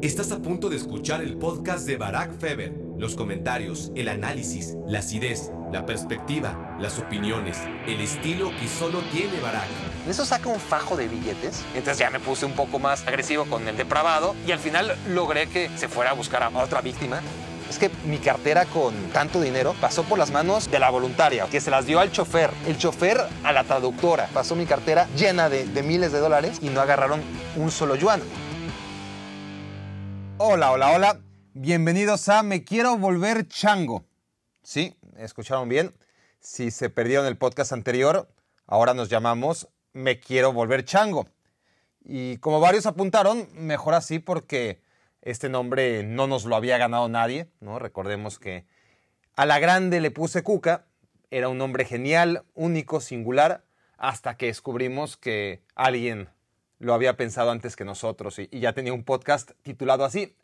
Estás a punto de escuchar el podcast de Barack Feber. Los comentarios, el análisis, la acidez, la perspectiva, las opiniones, el estilo que solo tiene Barack. Eso saca un fajo de billetes. Entonces ya me puse un poco más agresivo con el depravado y al final logré que se fuera a buscar a otra víctima. Es que mi cartera con tanto dinero pasó por las manos de la voluntaria, que se las dio al chofer. El chofer a la traductora. Pasó mi cartera llena de, de miles de dólares y no agarraron un solo yuan. Hola, hola, hola. Bienvenidos a Me Quiero Volver Chango. Sí, escucharon bien. Si se perdieron el podcast anterior, ahora nos llamamos Me Quiero Volver Chango. Y como varios apuntaron, mejor así porque este nombre no nos lo había ganado nadie, ¿no? Recordemos que a la grande le puse Cuca, era un nombre genial, único, singular, hasta que descubrimos que alguien lo había pensado antes que nosotros y, ya tenía un podcast titulado así.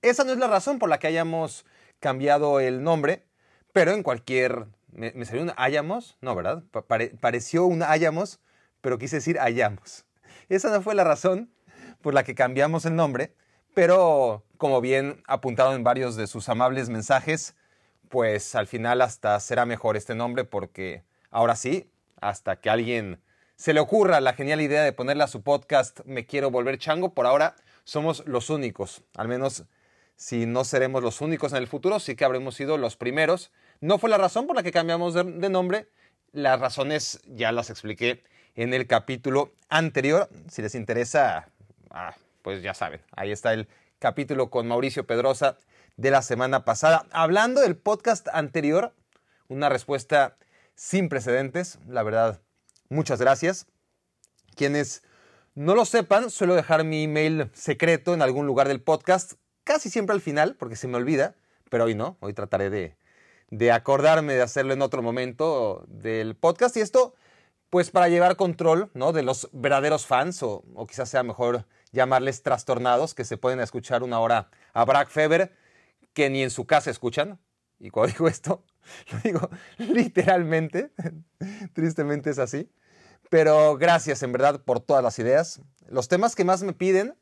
Esa no es la razón por la que hayamos cambiado el nombre, pero en cualquier... ¿Me, salió un hayamos? No, ¿verdad? Pare, pareció un hayamos, pero quise decir hayamos. Esa no fue la razón por la que cambiamos el nombre, pero como bien apuntaron en varios de sus amables mensajes, pues al final hasta será mejor este nombre porque ahora sí, hasta que alguien se le ocurra la genial idea de ponerle a su podcast Me quiero volver chango, por ahora somos los únicos. Al menos si no seremos los únicos en el futuro, sí que habremos sido los primeros. No fue la razón por la que cambiamos de, nombre. Las razones ya las expliqué en el capítulo anterior. Si les interesa, ah, pues ya saben, ahí está el capítulo con Mauricio Pedrosa de la semana pasada. Hablando del podcast anterior, una respuesta sin precedentes, la verdad Muchas gracias. Quienes no lo sepan, suelo dejar mi email secreto en algún lugar del podcast, casi siempre al final, porque se me olvida, pero hoy no, hoy trataré de, de acordarme de hacerlo en otro momento del podcast. Y esto, pues para llevar control ¿no? de los verdaderos fans, o, o quizás sea mejor llamarles trastornados, que se pueden escuchar una hora a Brack Feber, que ni en su casa escuchan. Y cuando digo esto, lo digo literalmente, tristemente es así. Pero gracias en verdad por todas las ideas. Los temas que más me piden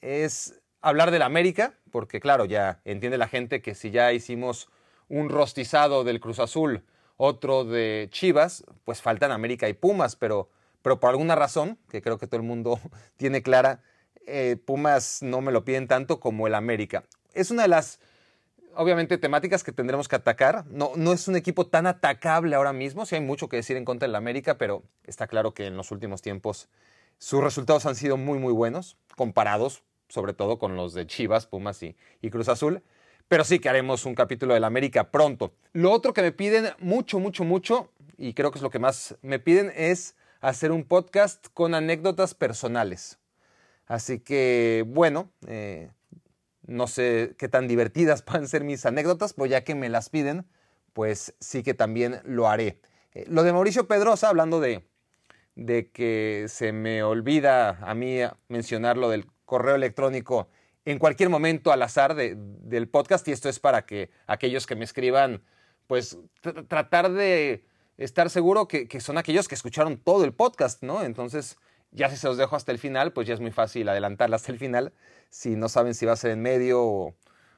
es hablar de la América, porque claro, ya entiende la gente que si ya hicimos un rostizado del Cruz Azul, otro de Chivas, pues faltan América y Pumas, pero, pero por alguna razón, que creo que todo el mundo tiene clara, eh, Pumas no me lo piden tanto como el América. Es una de las obviamente temáticas que tendremos que atacar. No, no es un equipo tan atacable ahora mismo, sí hay mucho que decir en contra del América, pero está claro que en los últimos tiempos sus resultados han sido muy, muy buenos, comparados sobre todo con los de Chivas, Pumas y, y Cruz Azul. Pero sí que haremos un capítulo del América pronto. Lo otro que me piden mucho, mucho, mucho, y creo que es lo que más me piden, es hacer un podcast con anécdotas personales. Así que, bueno, eh, no sé qué tan divertidas puedan ser mis anécdotas, pues ya que me las piden, pues sí que también lo haré. Eh, lo de Mauricio Pedrosa, hablando de, de que se me olvida a mí mencionar lo del correo electrónico en cualquier momento al azar de, del podcast, y esto es para que aquellos que me escriban, pues tr tratar de estar seguro que, que son aquellos que escucharon todo el podcast, ¿no? Entonces, ya si se los dejo hasta el final, pues ya es muy fácil adelantarla hasta el final. Si no saben si va a ser en medio o,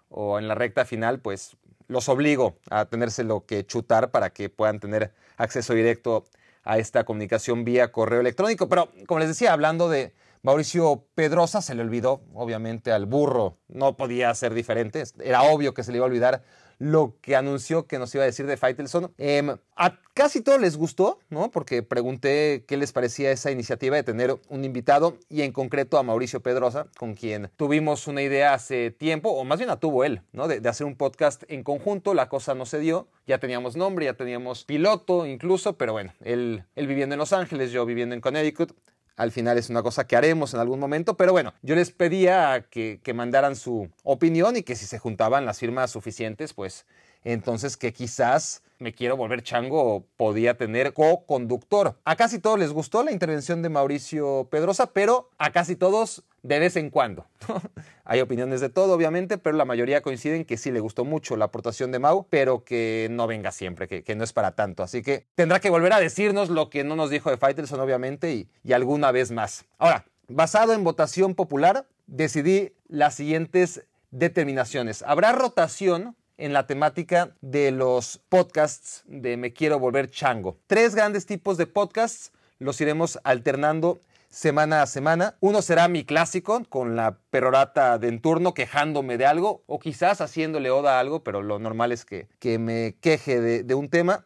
o en la recta final, pues los obligo a tenérselo que chutar para que puedan tener acceso directo a esta comunicación vía correo electrónico. Pero como les decía, hablando de Mauricio Pedrosa, se le olvidó, obviamente, al burro. No podía ser diferente. Era obvio que se le iba a olvidar lo que anunció que nos iba a decir de Faitelson. Eh, a casi todos les gustó, ¿no? Porque pregunté qué les parecía esa iniciativa de tener un invitado y en concreto a Mauricio Pedrosa, con quien tuvimos una idea hace tiempo, o más bien la tuvo él, ¿no? De, hacer un podcast en conjunto. La cosa no se dio. Ya teníamos nombre, ya teníamos piloto incluso, pero bueno, él, él viviendo en Los Ángeles, yo viviendo en Connecticut, al final es una cosa que haremos en algún momento, pero bueno, yo les pedía que, que, mandaran su opinión y que si se juntaban las firmas suficientes, pues entonces que quizás me quiero volver chango podía tener co-conductor. A casi todos les gustó la intervención de Mauricio Pedrosa, pero a casi todos de vez en cuando. Hay opiniones de todo, obviamente, pero la mayoría coinciden que sí le gustó mucho la aportación de Mau, pero que no venga siempre, que, no es para tanto. Así que tendrá que volver a decirnos lo que no nos dijo de Faitelson, obviamente, y alguna vez más. Ahora, basado en votación popular, decidí las siguientes determinaciones. Habrá rotación en la temática de los podcasts de Me Quiero Volver Chango. Tres grandes tipos de podcasts los iremos alternando semana a semana. Uno será mi clásico, con la perorata de en turno quejándome de algo, o quizás haciéndole oda a algo, pero lo normal es que, que me queje de, un tema.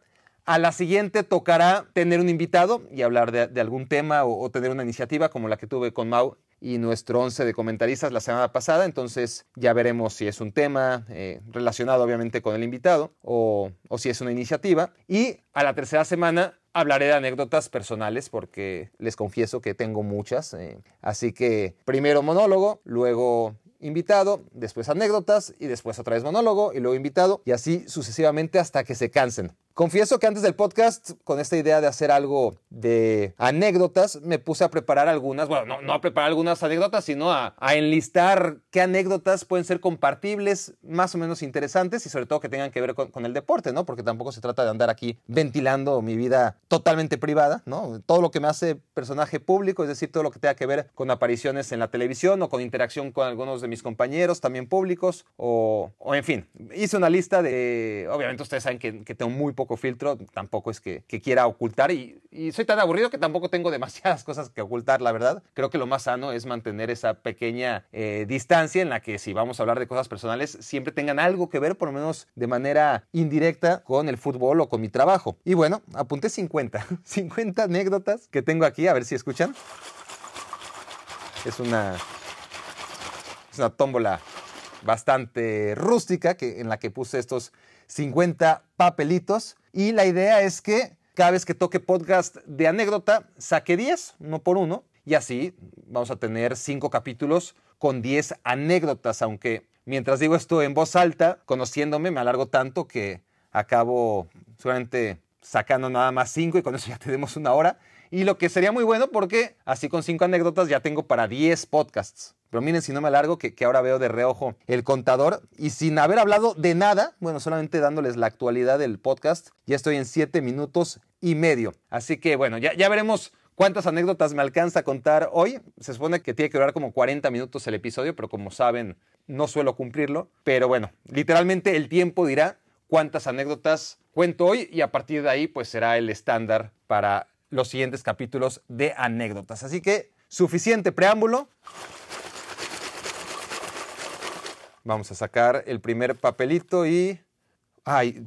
A la siguiente tocará tener un invitado y hablar de, algún tema o, tener una iniciativa como la que tuve con Mau y nuestro once de comentaristas la semana pasada, entonces ya veremos si es un tema eh, relacionado obviamente con el invitado o, o si es una iniciativa. Y a la tercera semana hablaré de anécdotas personales porque les confieso que tengo muchas. Eh. Así que primero monólogo, luego invitado, después anécdotas y después otra vez monólogo y luego invitado y así sucesivamente hasta que se cansen. Confieso que antes del podcast, con esta idea de hacer algo de anécdotas, me puse a preparar algunas, bueno, no, a preparar algunas anécdotas, sino a, enlistar qué anécdotas pueden ser compartibles, más o menos interesantes y sobre todo que tengan que ver con, el deporte, ¿no? Porque tampoco se trata de andar aquí ventilando mi vida totalmente privada, ¿no? Todo lo que me hace personaje público, es decir, todo lo que tenga que ver con apariciones en la televisión o con interacción con algunos de mis compañeros también públicos o, en fin, hice una lista de, obviamente ustedes saben que, que tengo muy poco filtro, tampoco es que, quiera ocultar y, soy tan aburrido que tampoco tengo demasiadas cosas que ocultar, la verdad. Creo que lo más sano es mantener esa pequeña eh, distancia en la que si vamos a hablar de cosas personales, siempre tengan algo que ver, por lo menos de manera indirecta, con el fútbol o con mi trabajo. Y bueno, apunté 50, 50 anécdotas que tengo aquí, a ver si escuchan. Es una, es una tómbola bastante rústica que, en la que puse estos 50 papelitos y la idea es que cada vez que toque podcast de anécdota saque 10, uno por uno, y así vamos a tener 5 capítulos con 10 anécdotas, aunque mientras digo esto en voz alta, conociéndome, me alargo tanto que acabo solamente sacando nada más 5 y con eso ya tenemos una hora. Y lo que sería muy bueno porque así con 5 anécdotas ya tengo para 10 podcasts. Pero miren si no me alargo, que, que, ahora veo de reojo el contador y sin haber hablado de nada, bueno, solamente dándoles la actualidad del podcast, ya estoy en 7 minutos y medio. Así que bueno, ya, ya veremos cuántas anécdotas me alcanza a contar hoy. Se supone que tiene que durar como 40 minutos el episodio, pero como saben, no suelo cumplirlo. Pero bueno, literalmente el tiempo dirá cuántas anécdotas cuento hoy y a partir de ahí pues será el estándar para los siguientes capítulos de anécdotas. Así que suficiente preámbulo. Vamos a sacar el primer papelito y... Ay,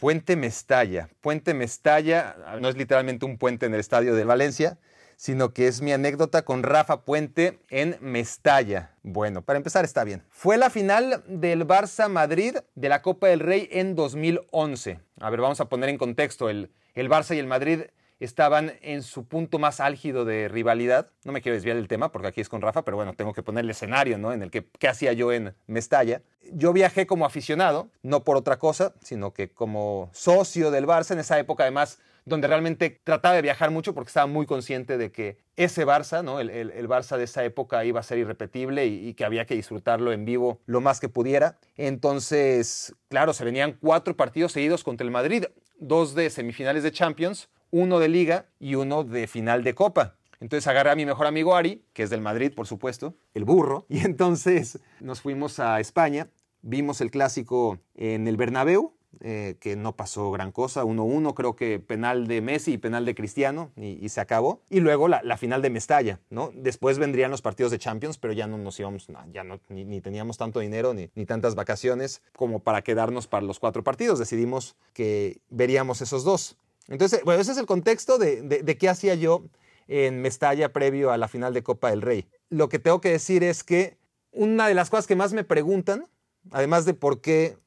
Puente Mestalla. Puente Mestalla no es literalmente un puente en el estadio de Valencia, sino que es mi anécdota con Rafa Puente en Mestalla. Bueno, para empezar está bien. Fue la final del Barça Madrid de la Copa del Rey en 2011. A ver, vamos a poner en contexto. El, el Barça y el Madrid estaban en su punto más álgido de rivalidad. No me quiero desviar del tema porque aquí es con Rafa, pero bueno, tengo que poner el escenario, ¿no? En el que, ¿qué hacía yo en Mestalla? Yo viajé como aficionado, no por otra cosa, sino que como socio del Barça en esa época, además, donde realmente trataba de viajar mucho porque estaba muy consciente de que ese Barça, ¿no? el, el, Barça de esa época iba a ser irrepetible y, y, que había que disfrutarlo en vivo lo más que pudiera. Entonces, claro, se venían cuatro partidos seguidos contra el Madrid, dos de semifinales de Champions, uno de liga y uno de final de copa. Entonces agarré a mi mejor amigo Ari, que es del Madrid, por supuesto, el burro, y entonces nos fuimos a España, vimos el clásico en el Bernabéu, eh, que no pasó gran cosa, 1-1, creo que penal de Messi y penal de Cristiano, y, se acabó. Y luego la, final de Mestalla, ¿no? Después vendrían los partidos de Champions, pero ya no nos íbamos, ya no, ni, teníamos tanto dinero ni, ni, tantas vacaciones como para quedarnos para los cuatro partidos. Decidimos que veríamos esos dos. Entonces, bueno, ese es el contexto de, qué hacía yo en Mestalla previo a la final de Copa del Rey. Lo que tengo que decir es que una de las cosas que más me preguntan, además de por qué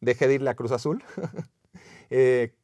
dejé de ir la Cruz Azul, eh,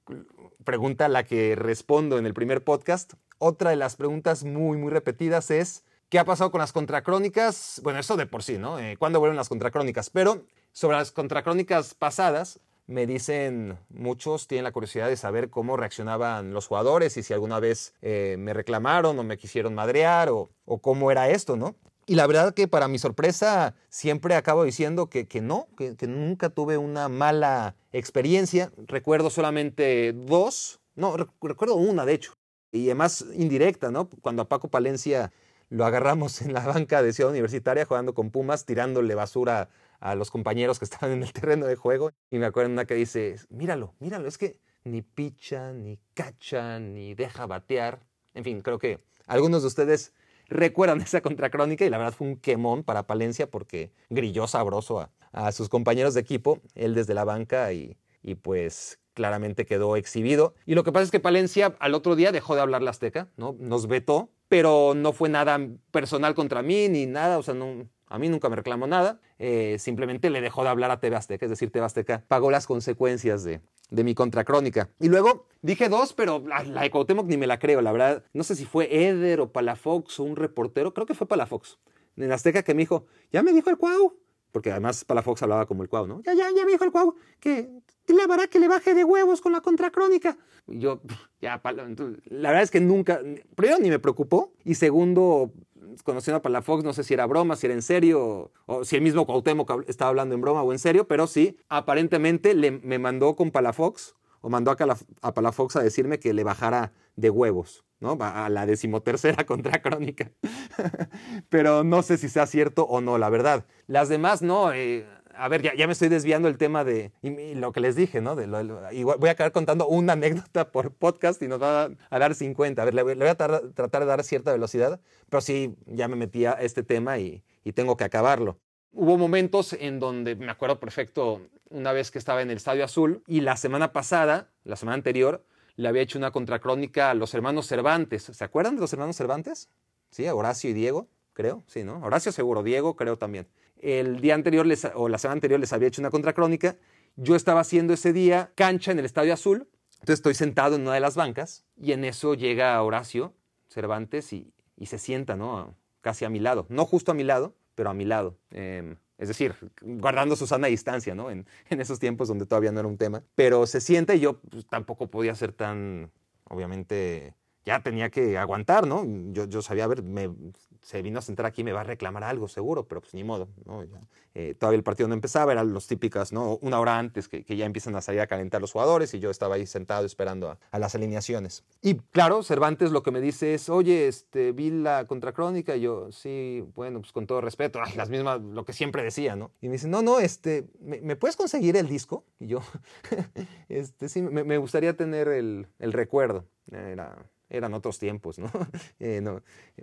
pregunta la que respondo en el primer podcast, otra de las preguntas muy, muy repetidas es, ¿qué ha pasado con las contracrónicas? Bueno, eso de por sí, ¿no? Eh, ¿Cuándo vuelven las contracrónicas? Pero sobre las contracrónicas pasadas, me dicen muchos, tienen la curiosidad de saber cómo reaccionaban los jugadores y si alguna vez eh, me reclamaron o me quisieron madrear o, cómo era esto, ¿no? Y la verdad que para mi sorpresa siempre acabo diciendo que, no, que, nunca tuve una mala experiencia. Recuerdo solamente dos, no, recuerdo una de hecho, y además indirecta, ¿no? Cuando a Paco Palencia lo agarramos en la banca de Ciudad Universitaria jugando con Pumas, tirándole basura a los compañeros que estaban en el terreno de juego. Y me acuerdo una que dice, míralo, míralo, es que ni picha, ni cacha, ni deja batear. En fin, creo que algunos de ustedes recuerdan esa contracrónica y la verdad fue un quemón para Palencia porque grilló sabroso a, sus compañeros de equipo, él desde la banca y, y pues claramente quedó exhibido. Y lo que pasa es que Palencia al otro día dejó de hablar la Azteca, ¿no? Nos vetó, pero no fue nada personal contra mí ni nada, o sea, no, a mí nunca me reclamó nada, eh, simplemente le dejó de hablar a TV Azteca, es decir, TV Azteca pagó las consecuencias de, de mi contracrónica. Y luego dije dos, pero la, la de Cuauhtémoc ni me la creo, la verdad. No sé si fue Eder o Palafox o un reportero, creo que fue Palafox, en Azteca que me dijo, ya me dijo el Cuau, porque además Palafox hablaba como el Cuau, ¿no? Ya, ya, ya me dijo el Cuau que la verdad que le baje de huevos con la contracrónica. Yo, ya, la verdad es que nunca, primero ni me preocupó y segundo, conociendo a Palafox, no sé si era broma, si era en serio, o, si el mismo Cuauhtémoc estaba hablando en broma o en serio, pero sí, aparentemente le, me mandó con Palafox o mandó a, a Palafox a decirme que le bajara de huevos. ¿no? A la decimotercera contracrónica. Pero no sé si sea cierto o no, la verdad. Las demás, no. Eh, a ver, ya, me estoy desviando el tema de lo que les dije, ¿no? Voy a acabar contando una anécdota por podcast y nos va a, dar 50. A ver, le, voy a tratar de dar cierta velocidad, pero sí, ya me metí a este tema y, y tengo que acabarlo. Hubo momentos en donde me acuerdo perfecto una vez que estaba en el Estadio Azul y la semana pasada, la semana anterior, le había hecho una contracrónica a los hermanos Cervantes. ¿Se acuerdan de los hermanos Cervantes? Sí, Horacio y Diego, creo, sí, ¿no? Horacio seguro, Diego creo también. El día anterior les, o la semana anterior les había hecho una contracrónica. Yo estaba haciendo ese día cancha en el Estadio Azul. Entonces estoy sentado en una de las bancas y en eso llega Horacio Cervantes y, se sienta, ¿no? Casi a mi lado. No justo a mi lado, pero a mi lado. Em, es decir, guardando su sana distancia, ¿no? En, esos tiempos donde todavía no era un tema. Pero se siente y yo pues, tampoco podía ser tan, obviamente, ya tenía que aguantar, ¿no? Yo, yo sabía, ver, se vino a sentar aquí, me va a reclamar algo, seguro, pero pues ni modo, ¿no? Eh, todavía el partido no empezaba, eran los típicas, ¿no? Una hora antes que, ya empiezan a salir a calentar los jugadores y yo estaba ahí sentado esperando a, las alineaciones. Y claro, Cervantes lo que me dice es, oye, este, vi la contracrónica, y yo, sí, bueno, pues con todo respeto, las mismas, lo que siempre decía, ¿no? Y me dice, no, no, este, ¿me, puedes conseguir el disco? Y yo, este, sí, me, me gustaría tener el, el recuerdo. Era, eran otros tiempos, ¿no? Eh,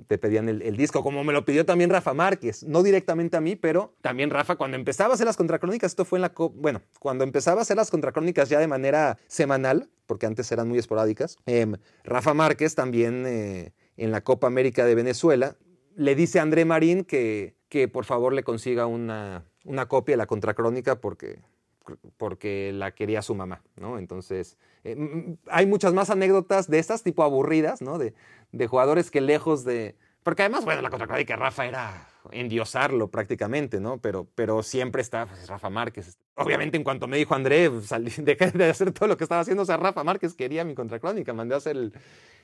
te pedían el, disco, como me lo pidió también Rafa Márquez, no directamente a mí, pero también Rafa, cuando empezaba a hacer las contracrónicas, esto fue en la, bueno, cuando empezaba a hacer las contracrónicas ya de manera semanal, porque antes eran muy esporádicas, em, Rafa Márquez también eh, en la Copa América de Venezuela, le dice a André Marín que, que por favor le consiga una, una copia de la contracrónica porque porque la quería su mamá, ¿no? Entonces, eh, hay muchas más anécdotas de estas, tipo aburridas, ¿no? De, de jugadores que lejos de... Porque además, bueno, la contracrónica de Rafa era endiosarlo prácticamente, ¿no? Pero, pero siempre está pues, Rafa Márquez. Obviamente, en cuanto me dijo André, pues, salí, dejé de hacer todo lo que estaba haciendo. O sea, Rafa Márquez quería mi contracrónica. Mandé a hacer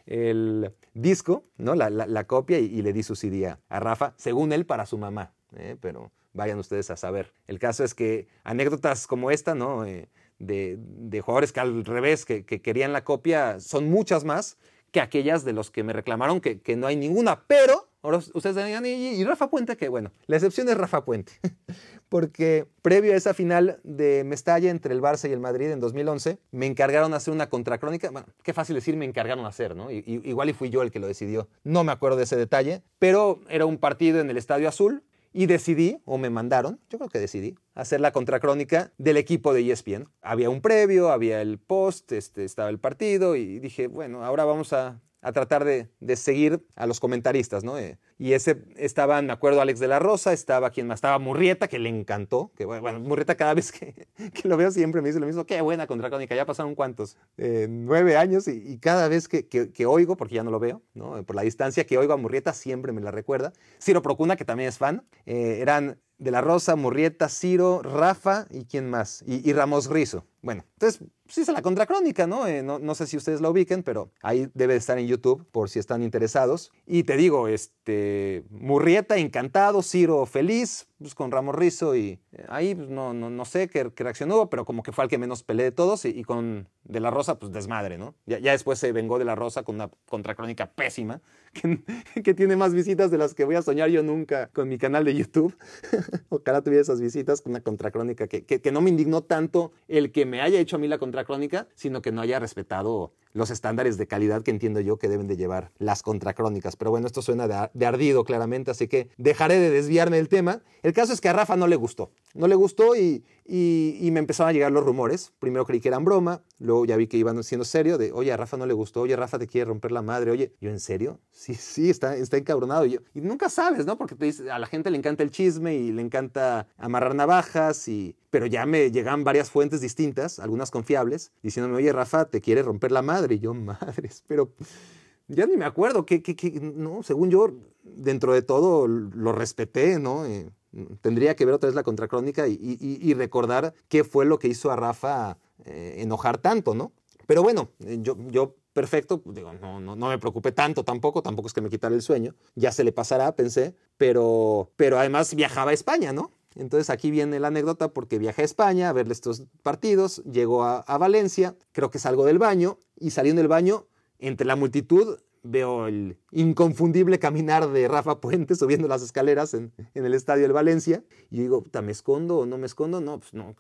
el, disco, ¿no? La, la, copia y, le di su CD a, Rafa, según él, para su mamá. ¿eh? Pero vayan ustedes a saber. El caso es que anécdotas como esta, ¿no? Eh, de, de, jugadores que al revés, que, que, querían la copia, son muchas más que aquellas de los que me reclamaron que, que no hay ninguna. Pero, ahora ustedes digan, ¿y, Rafa Puente? Que bueno, la excepción es Rafa Puente. Porque previo a esa final de Mestalla entre el Barça y el Madrid en 2011, me encargaron hacer una contracrónica. Bueno, qué fácil decir, me encargaron hacer, ¿no? igual y fui yo el que lo decidió. No me acuerdo de ese detalle, pero era un partido en el Estadio Azul y decidí, o me mandaron, yo creo que decidí, hacer la contracrónica del equipo de ESPN. Había un previo, había el post, este, estaba el partido y dije, bueno, ahora vamos a a tratar de, seguir a los comentaristas, ¿no? Eh, y ese estaban, me acuerdo, Alex de la Rosa, estaba quien más, estaba Murrieta, que le encantó, que bueno, Murrieta cada vez que, lo veo siempre me dice lo mismo, qué buena contracrónica, ya pasaron cuántos, eh, nueve años y, cada vez que, oigo, porque ya no lo veo, ¿no? Por la distancia que oigo a Murrieta siempre me la recuerda. Ciro Procuna, que también es fan, eh, eran de la Rosa, Murrieta, Ciro, Rafa y quién más, y, Ramos Rizo. Bueno, entonces sí es la contracrónica, ¿no? Eh, ¿no? ¿no? sé si ustedes la ubiquen, pero ahí debe estar en YouTube por si están interesados. Y te digo, este, Murrieta encantado, Ciro feliz, pues con Ramos Rizo y eh, ahí pues, no, no, no, sé qué, qué, reaccionó, pero como que fue el que menos peleé de todos y, con De La Rosa, pues desmadre, ¿no? Ya, ya, después se vengó De La Rosa con una contracrónica pésima, que, que, tiene más visitas de las que voy a soñar yo nunca con mi canal de YouTube. Ojalá tuviera esas visitas con una contracrónica que, que, que no me indignó tanto el que me haya hecho a mí la contracrónica, sino que no haya respetado los estándares de calidad que entiendo yo que deben de llevar las contracrónicas. Pero bueno, esto suena de, de, ardido claramente, así que dejaré de desviarme del tema. El caso es que a Rafa no le gustó. No le gustó y, y, me empezaron a llegar los rumores. Primero creí que eran broma, luego ya vi que iban siendo serio, de, oye, a Rafa no le gustó, oye, Rafa te quiere romper la madre, oye, yo, ¿en serio? Sí, sí, está, está encabronado. Y, yo, y nunca sabes, ¿no? Porque te dice, a la gente le encanta el chisme y le encanta amarrar navajas y... Pero ya me llegan varias fuentes distintas, algunas confiables, diciéndome, oye, Rafa, te quiere romper la madre. Y yo, madres, pero ya ni me acuerdo, que, no, según yo, dentro de todo lo respeté, ¿no? Eh, tendría que ver otra vez la contracrónica y, recordar qué fue lo que hizo a Rafa eh, enojar tanto, ¿no? Pero bueno, yo, yo perfecto, digo, no, no, no, me preocupé tanto tampoco, tampoco es que me quitara el sueño, ya se le pasará, pensé, pero, pero además viajaba a España, ¿no? Entonces aquí viene la anécdota porque viajé a España a verle estos partidos, llego a, a Valencia, creo que salgo del baño y saliendo del baño, entre la multitud, veo el inconfundible caminar de Rafa Puente subiendo las escaleras en, en el estadio del Valencia. Y digo, ¿me escondo o no me escondo? No, pues no,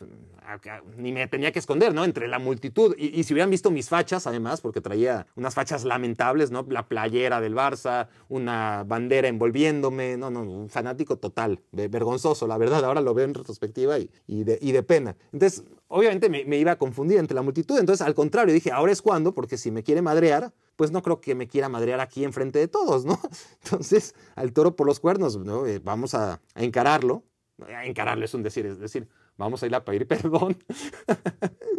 ni me tenía que esconder, ¿no? Entre la multitud. Y, y, si hubieran visto mis fachas, además, porque traía unas fachas lamentables, ¿no? La playera del Barça, una bandera envolviéndome, no, no, un fanático total, vergonzoso, la verdad. Ahora lo veo en retrospectiva y, y, de, y de pena. Entonces, obviamente me, me iba a confundir entre la multitud. Entonces, al contrario, dije, ahora es cuando, porque si me quiere madrear, pues no creo que me quiera madrear aquí enfrente de todos, ¿no? Entonces, al toro por los cuernos, ¿no? Eh, vamos a, encararlo. A encararlo es un decir, es decir, vamos a ir a pedir perdón,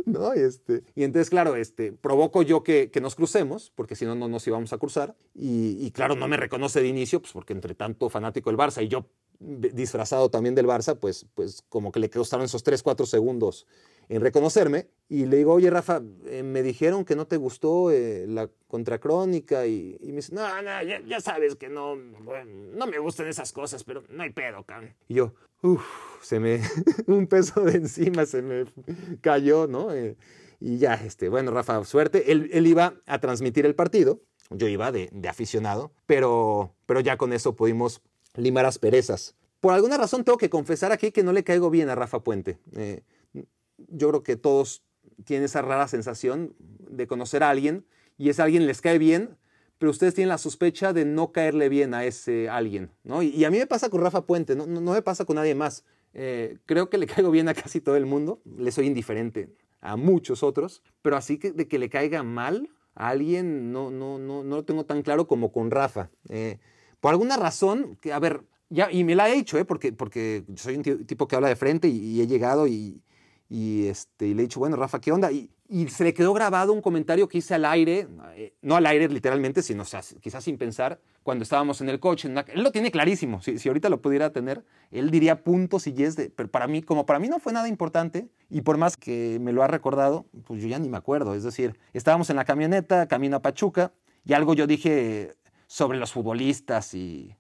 ¿no? Este, y entonces, claro, este, provoco yo que, que nos crucemos, porque si no, no nos íbamos a cruzar. Y, y, claro, no me reconoce de inicio, pues porque entre tanto fanático del Barça y yo disfrazado también del Barça, pues, pues como que le costaron esos 3, 4 segundos en reconocerme y le digo, oye Rafa, eh, me dijeron que no te gustó eh, la contracrónica y, y, me dice, no, no, ya, ya sabes que no, bueno, no me gustan esas cosas, pero no hay pedo, cabrón. Y yo, uff, se me, un peso de encima se me cayó, ¿no? Eh, y ya, este, bueno, Rafa, suerte. Él, él, iba a transmitir el partido, yo iba de, de aficionado, pero, pero ya con eso pudimos limar asperezas. Por alguna razón tengo que confesar aquí que no le caigo bien a Rafa Puente. Eh, yo creo que todos tienen esa rara sensación de conocer a alguien y ese alguien les cae bien, pero ustedes tienen la sospecha de no caerle bien a ese alguien, ¿no? Y, a mí me pasa con Rafa Puente, no, no, no me pasa con nadie más. Eh, creo que le caigo bien a casi todo el mundo, le soy indiferente a muchos otros, pero así que de que le caiga mal a alguien no, no, no, no lo tengo tan claro como con Rafa. Eh, por alguna razón, que, a ver, ya, y me la he hecho, ¿eh? porque, porque soy un tipo que habla de frente y, y he llegado y, y, este, y le he dicho, bueno, Rafa, ¿qué onda? Y, y, se le quedó grabado un comentario que hice al aire, eh, no al aire literalmente, sino o sea, quizás sin pensar, cuando estábamos en el coche. Él lo tiene clarísimo, si, si, ahorita lo pudiera tener, él diría puntos y yes, de, pero para mí, como para mí no fue nada importante, y por más que me lo ha recordado, pues yo ya ni me acuerdo. Es decir, estábamos en la camioneta, camino a Pachuca, y algo yo dije sobre los futbolistas y,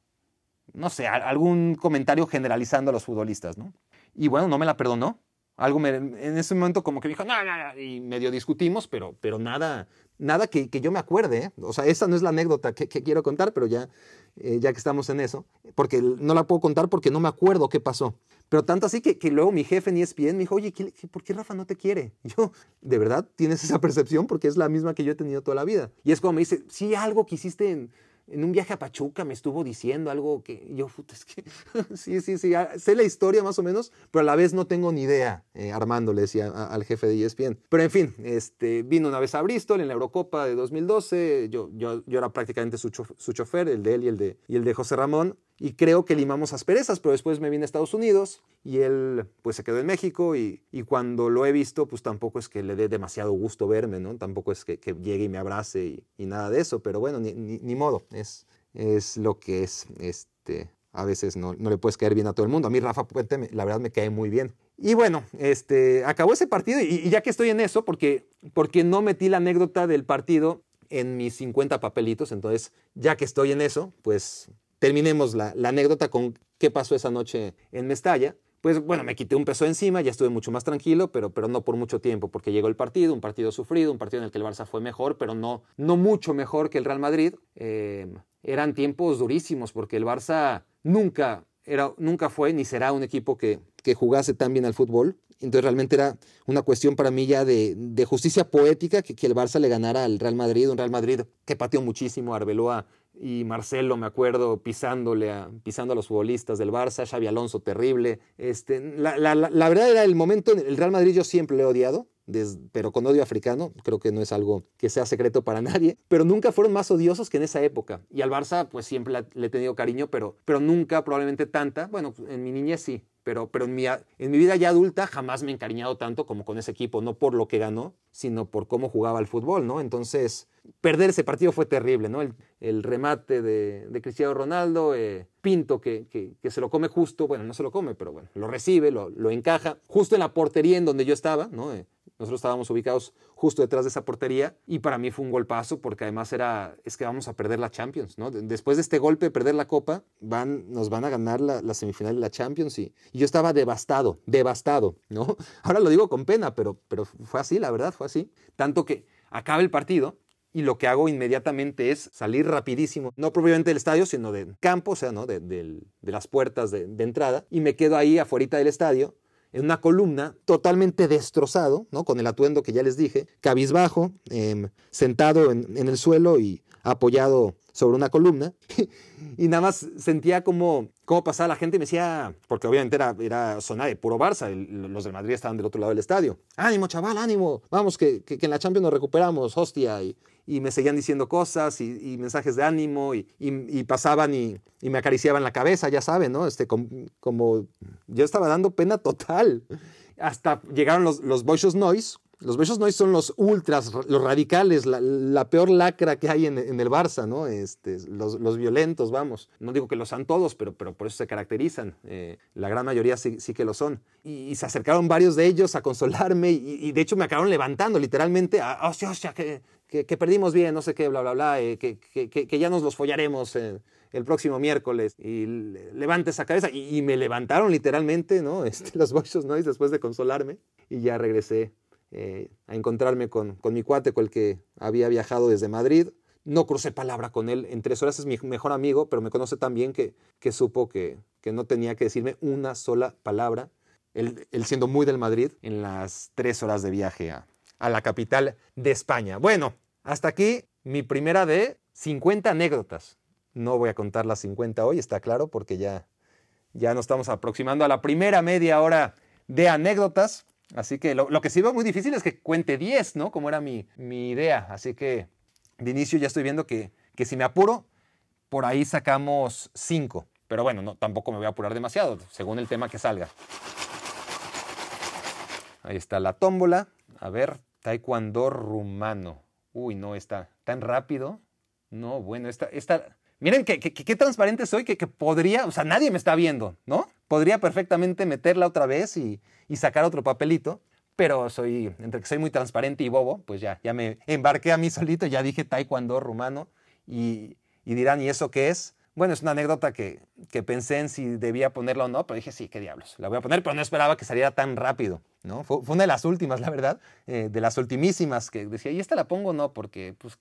no sé, algún comentario generalizando a los futbolistas, ¿no? Y bueno, no me la perdonó algo me, en ese momento como que dijo, no, no, no, y medio discutimos, pero, pero nada, nada que, que yo me acuerde. ¿eh? O sea, esa no es la anécdota que, que quiero contar, pero ya, eh, ya que estamos en eso, porque no la puedo contar porque no me acuerdo qué pasó. Pero tanto así que, que luego mi jefe en ESPN me dijo, oye, ¿qué, ¿por qué Rafa no te quiere? Yo, ¿de verdad tienes esa percepción? Porque es la misma que yo he tenido toda la vida. Y es como me dice, sí, algo que hiciste en, en un viaje a Pachuca me estuvo diciendo algo que yo, puta, es que sí, sí, sí, sé la historia más o menos, pero a la vez no tengo ni idea, eh, Armando le decía al jefe de ESPN. Pero en fin, este, vino una vez a Bristol en la Eurocopa de 2012, yo, yo, yo era prácticamente su, chof su chofer, el de él y el de, y el de José Ramón, y creo que limamos asperezas, pero después me vine a Estados Unidos y él pues se quedó en México y, y cuando lo he visto pues tampoco es que le dé demasiado gusto verme, ¿no? Tampoco es que, que llegue y me abrace y, y, nada de eso, pero bueno, ni, ni, ni modo, es, es lo que es, este, a veces no, no, le puedes caer bien a todo el mundo. A mí Rafa Puente, la verdad, me cae muy bien. Y bueno, este, acabó ese partido y, ya que estoy en eso, porque, porque no metí la anécdota del partido en mis 50 papelitos, entonces ya que estoy en eso, pues terminemos la, anécdota con qué pasó esa noche en Mestalla pues bueno, me quité un peso encima, ya estuve mucho más tranquilo, pero, pero no por mucho tiempo, porque llegó el partido, un partido sufrido, un partido en el que el Barça fue mejor, pero no, no mucho mejor que el Real Madrid. Eh, eran tiempos durísimos, porque el Barça nunca, era, nunca fue ni será un equipo que, que jugase tan bien al fútbol. Entonces realmente era una cuestión para mí ya de, de justicia poética que, que, el Barça le ganara al Real Madrid, un Real Madrid que pateó muchísimo, Arbeloa y Marcelo, me acuerdo, pisándole a, pisando a los futbolistas del Barça, Xavi Alonso terrible. Este, la, la, la, verdad era el momento, el Real Madrid yo siempre lo he odiado, pero con odio africano, creo que no es algo que sea secreto para nadie, pero nunca fueron más odiosos que en esa época. Y al Barça, pues siempre le he tenido cariño, pero, pero nunca probablemente tanta, bueno, en mi niñez sí, pero, pero en, mi, en mi vida ya adulta jamás me he encariñado tanto como con ese equipo, no por lo que ganó, sino por cómo jugaba el fútbol, ¿no? Entonces, perder ese partido fue terrible, ¿no? El, el remate de, de, Cristiano Ronaldo, eh, Pinto que, que, que, se lo come justo, bueno, no se lo come, pero bueno, lo recibe, lo, lo encaja, justo en la portería en donde yo estaba, ¿no? Eh, nosotros estábamos ubicados justo detrás de esa portería y para mí fue un golpazo porque además era, es que vamos a perder la Champions, ¿no? Después de este golpe, perder la Copa, van, nos van a ganar la, la semifinal de la Champions y, y, yo estaba devastado, devastado, ¿no? Ahora lo digo con pena, pero, pero fue así, la verdad, fue así. Tanto que acaba el partido y lo que hago inmediatamente es salir rapidísimo, no propiamente del estadio, sino del campo, o sea, ¿no? de, las puertas de, de, entrada, y me quedo ahí afuera del estadio en una columna totalmente destrozado, ¿no? con el atuendo que ya les dije, cabizbajo, eh, sentado en, el suelo y apoyado sobre una columna. y nada más sentía como, cómo pasaba la gente y me decía, porque obviamente era, era zona de puro Barça, el, los de Madrid estaban del otro lado del estadio. Ánimo, chaval, ánimo, vamos, que, que, que en la Champions nos recuperamos, hostia. Y, y me seguían diciendo cosas y, mensajes de ánimo y pasaban y, me acariciaban la cabeza, ya saben, ¿no? Este, como, como yo estaba dando pena total. Hasta llegaron los, los Boisos Noise. Los Boisos Noise son los ultras, los radicales, la, peor lacra que hay en, el Barça, ¿no? Este, los, violentos, vamos. No digo que lo sean todos, pero, pero por eso se caracterizan. Eh, la gran mayoría sí, que lo son. Y, se acercaron varios de ellos a consolarme y, de hecho me acabaron levantando literalmente. A, hostia, hostia, que que, perdimos bien, no sé qué, bla, bla, bla, eh, que, que, ya nos los follaremos eh, el próximo miércoles. Y levante esa cabeza. Y, y me levantaron literalmente, ¿no? Este, los Boys Noise después de consolarme. Y ya regresé eh, a encontrarme con, con mi cuate con el que había viajado desde Madrid. No crucé palabra con él en tres horas, es mi mejor amigo, pero me conoce tan bien que, que supo que, que no tenía que decirme una sola palabra, él, él siendo muy del Madrid, en las tres horas de viaje a, a la capital de España. Bueno, hasta aquí mi primera de 50 anécdotas. No voy a contar las 50 hoy, está claro, porque ya, ya nos estamos aproximando a la primera media hora de anécdotas. Así que lo, que sí veo muy difícil es que cuente 10, ¿no? Como era mi, mi idea. Así que de inicio ya estoy viendo que, que si me apuro, por ahí sacamos 5. Pero bueno, no, tampoco me voy a apurar demasiado, según el tema que salga. Ahí está la tómbola. A ver, taekwondo rumano. Uy, no, está tan rápido. No, bueno, está... está... Miren qué transparente soy que, que, podría, o sea, nadie me está viendo, ¿no? Podría perfectamente meterla otra vez y, y, sacar otro papelito, pero soy, entre que soy muy transparente y bobo, pues ya, ya me embarqué a mí solito, ya dije taekwondo rumano y, y dirán, ¿y eso qué es? Bueno, es una anécdota que, que, pensé en si debía ponerla o no, pero dije, sí, qué diablos, la voy a poner, pero no esperaba que saliera tan rápido, ¿no? Fue, fue una de las últimas, la verdad, eh, de las ultimísimas, que decía, ¿y esta la pongo o no? Porque, pues,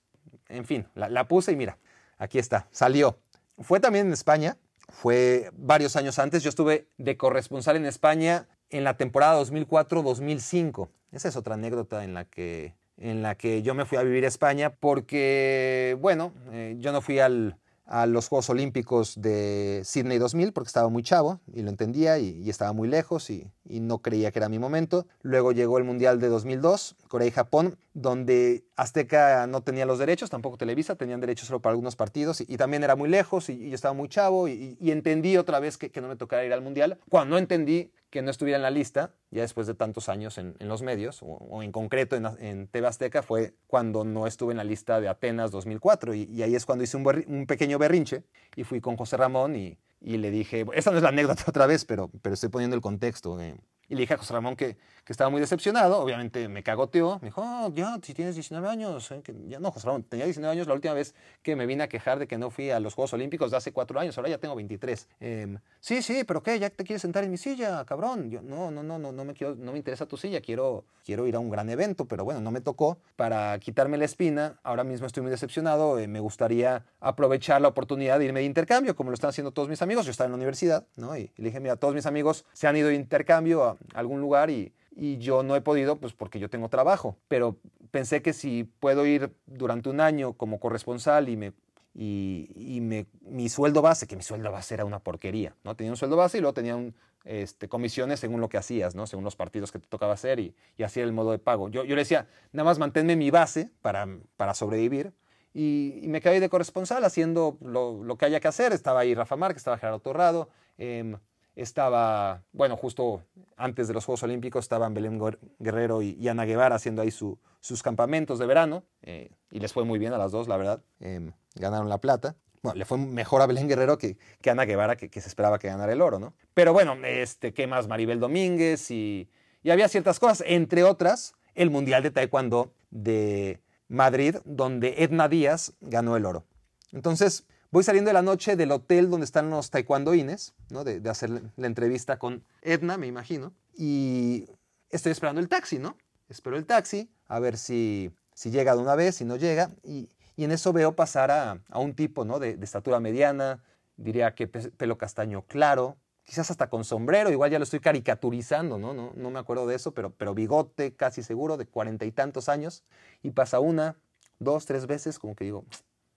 en fin, la, la, puse y mira, aquí está, salió. Fue también en España, fue varios años antes, yo estuve de corresponsal en España en la temporada 2004-2005. Esa es otra anécdota en la que en la que yo me fui a vivir a España porque, bueno, eh, yo no fui al, a los Juegos Olímpicos de Sydney 2000 porque estaba muy chavo y lo entendía y, y estaba muy lejos y, y, no creía que era mi momento. Luego llegó el Mundial de 2002, Corea y Japón, donde Azteca no tenía los derechos, tampoco Televisa, tenían derechos solo para algunos partidos y, también era muy lejos y, yo estaba muy chavo y, entendí otra vez que, no me tocara ir al Mundial. Cuando no entendí que no estuviera en la lista, ya después de tantos años en, los medios, o, en concreto en, en TV Azteca, fue cuando no estuve en la lista de Atenas 2004. Y, y ahí es cuando hice un, un, pequeño berrinche y fui con José Ramón y, y, le dije, esta no es la anécdota otra vez, pero, pero estoy poniendo el contexto. Eh. Y le dije a José Ramón que, que estaba muy decepcionado, obviamente me cagoteó, me dijo, oh, ya, si tienes 19 años, ¿eh? que ya no, José Ramón, tenía 19 años la última vez que me vine a quejar de que no fui a los Juegos Olímpicos de hace cuatro años, ahora ya tengo 23. Em, sí, sí, pero ¿qué? ¿Ya te quieres sentar en mi silla, cabrón? Yo, no, no, no, no, no me, quiero, no me interesa tu silla, quiero, quiero ir a un gran evento, pero bueno, no me tocó. Para quitarme la espina, ahora mismo estoy muy decepcionado, eh, me gustaría aprovechar la oportunidad de irme de intercambio, como lo están haciendo todos mis amigos, yo estaba en la universidad, ¿no? Y, y le dije, mira, todos mis amigos se han ido de intercambio a algún lugar y y yo no he podido, pues porque yo tengo trabajo. Pero pensé que si puedo ir durante un año como corresponsal y me y, me, mi sueldo base, que mi sueldo base era una porquería, ¿no? Tenía un sueldo base y luego tenía este, comisiones según lo que hacías, ¿no? Según los partidos que te tocaba hacer y, y así el modo de pago. Yo, yo le decía, nada más manténme mi base para, para sobrevivir y, me quedé de corresponsal haciendo lo, lo, que haya que hacer. Estaba ahí Rafa Márquez, estaba Gerardo Torrado, eh, estaba, bueno, justo antes de los Juegos Olímpicos estaban Belén Guerrero y, Ana Guevara haciendo ahí sus campamentos de verano eh, y les fue muy bien a las dos, la verdad. Em, ganaron la plata. Bueno, le fue mejor a Belén Guerrero que, que Ana Guevara, que, se esperaba que ganara el oro, ¿no? Pero bueno, este, ¿qué más? Maribel Domínguez y, y había ciertas cosas, entre otras, el Mundial de Taekwondo de Madrid, donde Edna Díaz ganó el oro. Entonces, Voy saliendo de la noche del hotel donde están los taekwondoines, ¿no? de, hacer la entrevista con Edna, me imagino, y estoy esperando el taxi, ¿no? Espero el taxi, a ver si, si llega de una vez, si no llega, y, y en eso veo pasar a, a un tipo, ¿no? De, de, estatura mediana, diría que pelo castaño claro, quizás hasta con sombrero, igual ya lo estoy caricaturizando, ¿no? No, no me acuerdo de eso, pero, pero bigote casi seguro, de cuarenta y tantos años, y pasa una, dos, tres veces, como que digo,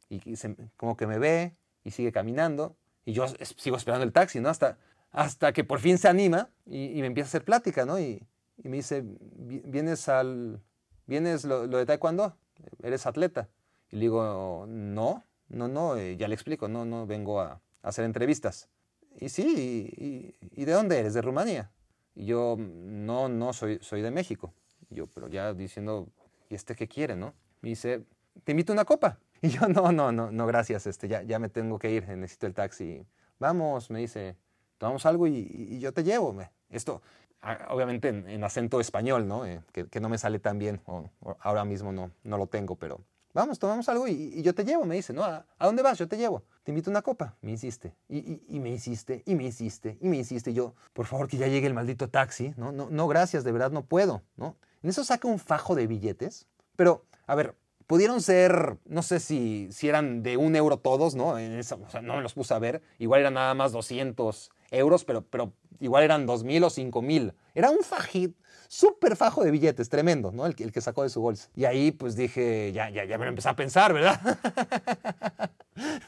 y, como que me ve y sigue caminando y yo sigo esperando el taxi, ¿no? Hasta, hasta que por fin se anima y, me empieza a hacer plática, ¿no? Y, me dice, ¿vienes al, vienes lo, de taekwondo? ¿Eres atleta? Y le digo, no, no, no, eh, ya le explico, no, no vengo a, hacer entrevistas. Y sí, y, de dónde eres? ¿De Rumanía? Y yo, no, no, soy, soy de México. Y yo, pero ya diciendo, ¿y este qué quiere, no? Me dice, te invito a una copa. Y yo, no, no, no, no, gracias, este, ya, ya me tengo que ir, necesito el taxi. Vamos, me dice, tomamos algo y, yo te llevo. Esto, obviamente en, acento español, ¿no? Eh, que, no me sale tan bien, ahora mismo no, no lo tengo, pero vamos, tomamos algo y, yo te llevo, me dice, ¿no? ¿A, dónde vas? Yo te llevo. Te invito a una copa. Me insiste. Y, y, me insiste, y me insiste, y me insiste. Y yo, por favor, que ya llegue el maldito taxi. No, no, no, gracias, de verdad no puedo, ¿no? En eso saca un fajo de billetes. Pero, a ver, pudieron ser, no sé si, si eran de un euro todos, ¿no? En o sea, no me los puse a ver. Igual eran nada más 200 euros, pero, igual eran 2.000 o 5.000. Era un fajit, súper fajo de billetes, tremendo, ¿no? El, el, que sacó de su bolsa. Y ahí pues dije, ya, ya, ya me lo empecé a pensar, ¿verdad?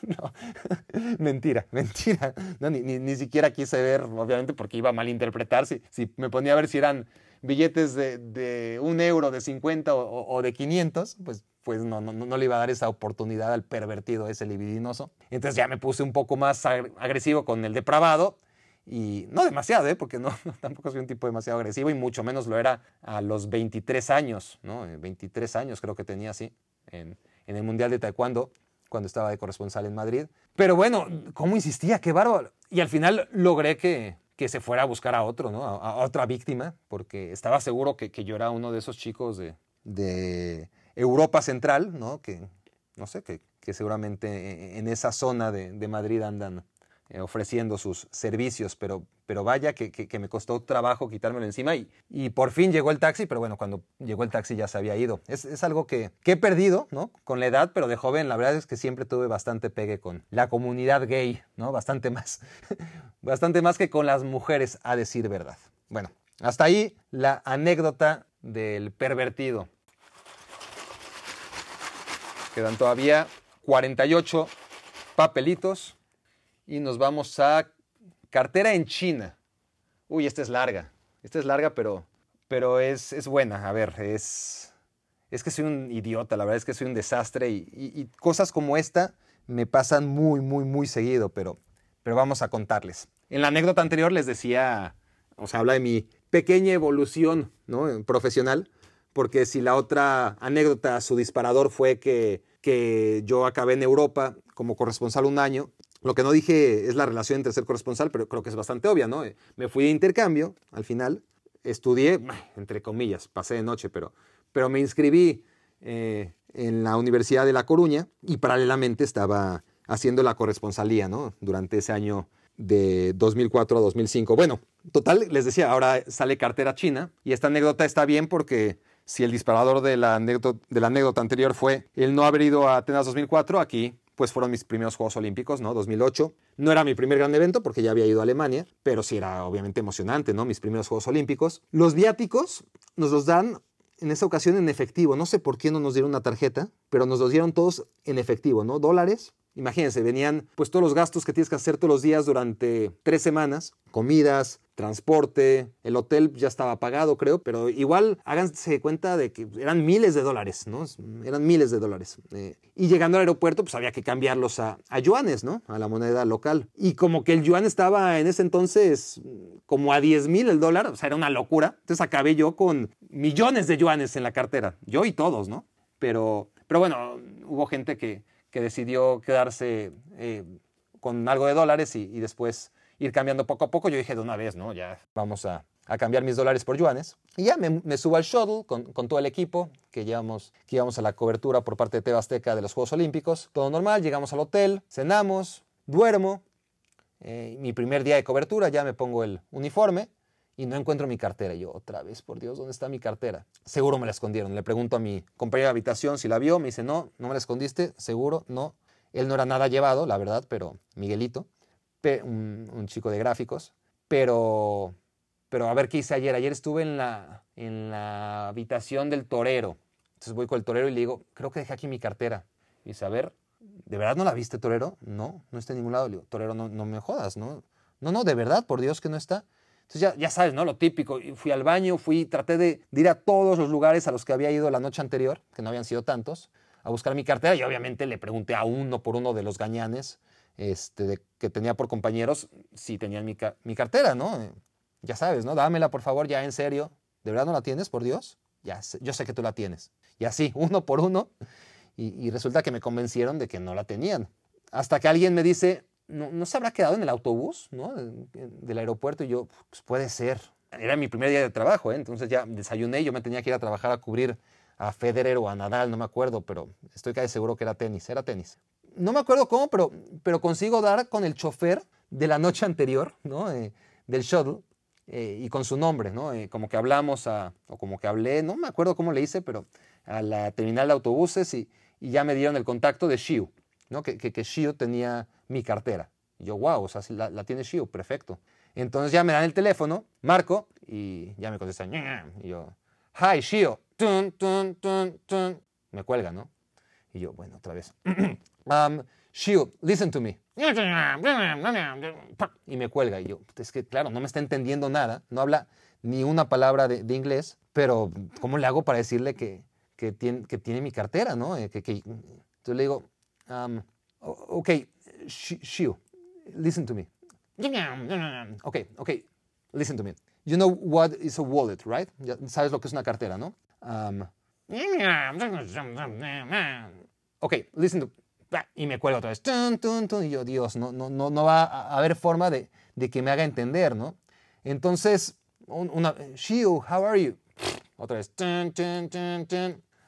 no, mentira, mentira. No, ni, ni, ni, siquiera quise ver, obviamente, porque iba a malinterpretar. Si, me ponía a ver si eran billetes de, de un euro, de 50 o, o de 500, pues pues no, no, no, le iba a dar esa oportunidad al pervertido ese libidinoso. Entonces ya me puse un poco más agresivo con el depravado. Y no demasiado, ¿eh? porque no, tampoco soy un tipo demasiado agresivo y mucho menos lo era a los 23 años, ¿no? 23 eh, años creo que tenía así, en, en el Mundial de Taekwondo, cuando estaba de corresponsal en Madrid. Pero bueno, ¿cómo insistía? ¡Qué bárbaro! Y al final logré que, que se fuera a buscar a otro, ¿no? A, otra víctima, porque estaba seguro que, que, yo era uno de esos chicos de Europa Central, ¿no? Que, no sé, que, que seguramente en esa zona de, de Madrid andan eh, ofreciendo sus servicios, pero, pero vaya que, que, me costó trabajo quitármelo encima y, y, por fin llegó el taxi, pero bueno, cuando llegó el taxi ya se había ido. Es, es algo que, que, he perdido, ¿no? Con la edad, pero de joven la verdad es que siempre tuve bastante pegue con la comunidad gay, ¿no? Bastante más, bastante más que con las mujeres, a decir verdad. Bueno, hasta ahí la anécdota del pervertido. Quedan todavía 48 papelitos y nos vamos a cartera en China. Uy, esta es larga. Esta es larga, pero, pero es, es buena. A ver, es, es que soy un idiota, la verdad es que soy un desastre y, cosas como esta me pasan muy, muy, muy seguido, pero, pero vamos a contarles. En la anécdota anterior les decía, o sea, habla de mi pequeña evolución ¿no? profesional porque si la otra anécdota, su disparador fue que, que yo acabé en Europa como corresponsal un año, lo que no dije es la relación entre ser corresponsal, pero creo que es bastante obvia, ¿no? Me fui de intercambio al final, estudié, entre comillas, pasé de noche, pero, pero me inscribí eh, en la Universidad de La Coruña y paralelamente estaba haciendo la corresponsalía, ¿no? Durante ese año de 2004 a 2005. Bueno, total, les decía, ahora sale cartera china y esta anécdota está bien porque si el disparador de la anécdota, anterior fue el no haber ido a Atenas 2004, aquí pues fueron mis primeros Juegos Olímpicos, ¿no? 2008. No era mi primer gran evento porque ya había ido a Alemania, pero sí era obviamente emocionante, ¿no? Mis primeros Juegos Olímpicos. Los viáticos nos los dan en esa ocasión en efectivo. No sé por qué no nos dieron una tarjeta, pero nos los dieron todos en efectivo, ¿no? Dólares Imagínense, venían pues todos los gastos que tienes que hacer todos los días durante tres semanas, comidas, transporte, el hotel ya estaba pagado creo, pero igual háganse cuenta de que eran miles de dólares, ¿no? Eran miles de dólares. Eh, y llegando al aeropuerto pues había que cambiarlos a, a, yuanes, ¿no? A la moneda local. Y como que el yuan estaba en ese entonces como a 10 mil el dólar, o sea, era una locura. Entonces acabé yo con millones de yuanes en la cartera, yo y todos, ¿no? Pero, pero bueno, hubo gente que que decidió quedarse eh, con algo de dólares y, después ir cambiando poco a poco. Yo dije de una vez, ¿no? Ya vamos a, cambiar mis dólares por yuanes. Y ya me, subo al shuttle con, todo el equipo que llevamos, que íbamos a la cobertura por parte de Tebasteca de los Juegos Olímpicos. Todo normal, llegamos al hotel, cenamos, duermo. Eh, mi primer día de cobertura ya me pongo el uniforme y no encuentro mi cartera. Y yo, otra vez, por Dios, ¿dónde está mi cartera? Seguro me la escondieron. Le pregunto a mi compañero de habitación si la vio. Me dice, no, no me la escondiste. Seguro, no. Él no era nada llevado, la verdad, pero Miguelito, un, chico de gráficos. Pero, pero a ver qué hice ayer. Ayer estuve en la, en la habitación del torero. Entonces voy con el torero y le digo, creo que dejé aquí mi cartera. Y dice, a ver, ¿de verdad no la viste, torero? No, no está en ningún lado. Le digo, torero, no, no me jodas, ¿no? No, no, de verdad, por Dios que no está. Entonces ya, sabes, ¿no? Lo típico. Fui al baño, fui, traté de, ir a todos los lugares a los que había ido la noche anterior, que no habían sido tantos, a buscar mi cartera y obviamente le pregunté a uno por uno de los gañanes este, que tenía por compañeros si tenían mi, cartera, ¿no? Ya sabes, ¿no? Dámela, por favor, ya en serio. ¿De verdad no la tienes, por Dios? Ya yo sé que tú la tienes. Y así, uno por uno. Y resulta que me convencieron de que no la tenían. Hasta que alguien me dice, no, se habrá quedado en el autobús ¿no? del aeropuerto y yo, pues puede ser. Era mi primer día de trabajo, ¿eh? entonces ya desayuné, yo me tenía que ir a trabajar a cubrir a Federer o a Nadal, no me acuerdo, pero estoy casi seguro que era tenis, era tenis. No me acuerdo cómo, pero, pero consigo dar con el chofer de la noche anterior, ¿no? Eh, del shuttle, eh, y con su nombre, ¿no? como que hablamos, a, o como que hablé, no me acuerdo cómo le hice, pero a la terminal de autobuses y, ya me dieron el contacto de Shiu, ¿no? que, que Shiu tenía mi cartera. Y yo, wow, o sea, la, la tiene Shio, perfecto. Entonces ya me dan el teléfono, marco y ya me contestan. Y yo, hi, Shio. Tun, tun, tun, me cuelga, ¿no? Y yo, bueno, otra vez. um, Shio, listen to me. Y me cuelga. Y yo, es que, claro, no me está entendiendo nada. No habla ni una palabra de, de inglés. Pero, ¿cómo le hago para decirle que, que, tiene, que tiene mi cartera, no? Eh, que, que, entonces le digo, um, ok, Shiu, listen to me. Okay, okay, listen to me. You know what is a wallet, right? sabes lo que es una cartera, ¿no? Um, ok, listen to y me cuelgo otra vez. y yo, Dios, no, no, no, no va a haber forma de, de que me haga entender, ¿no? Entonces, una, Shiu, how are you? Otra vez.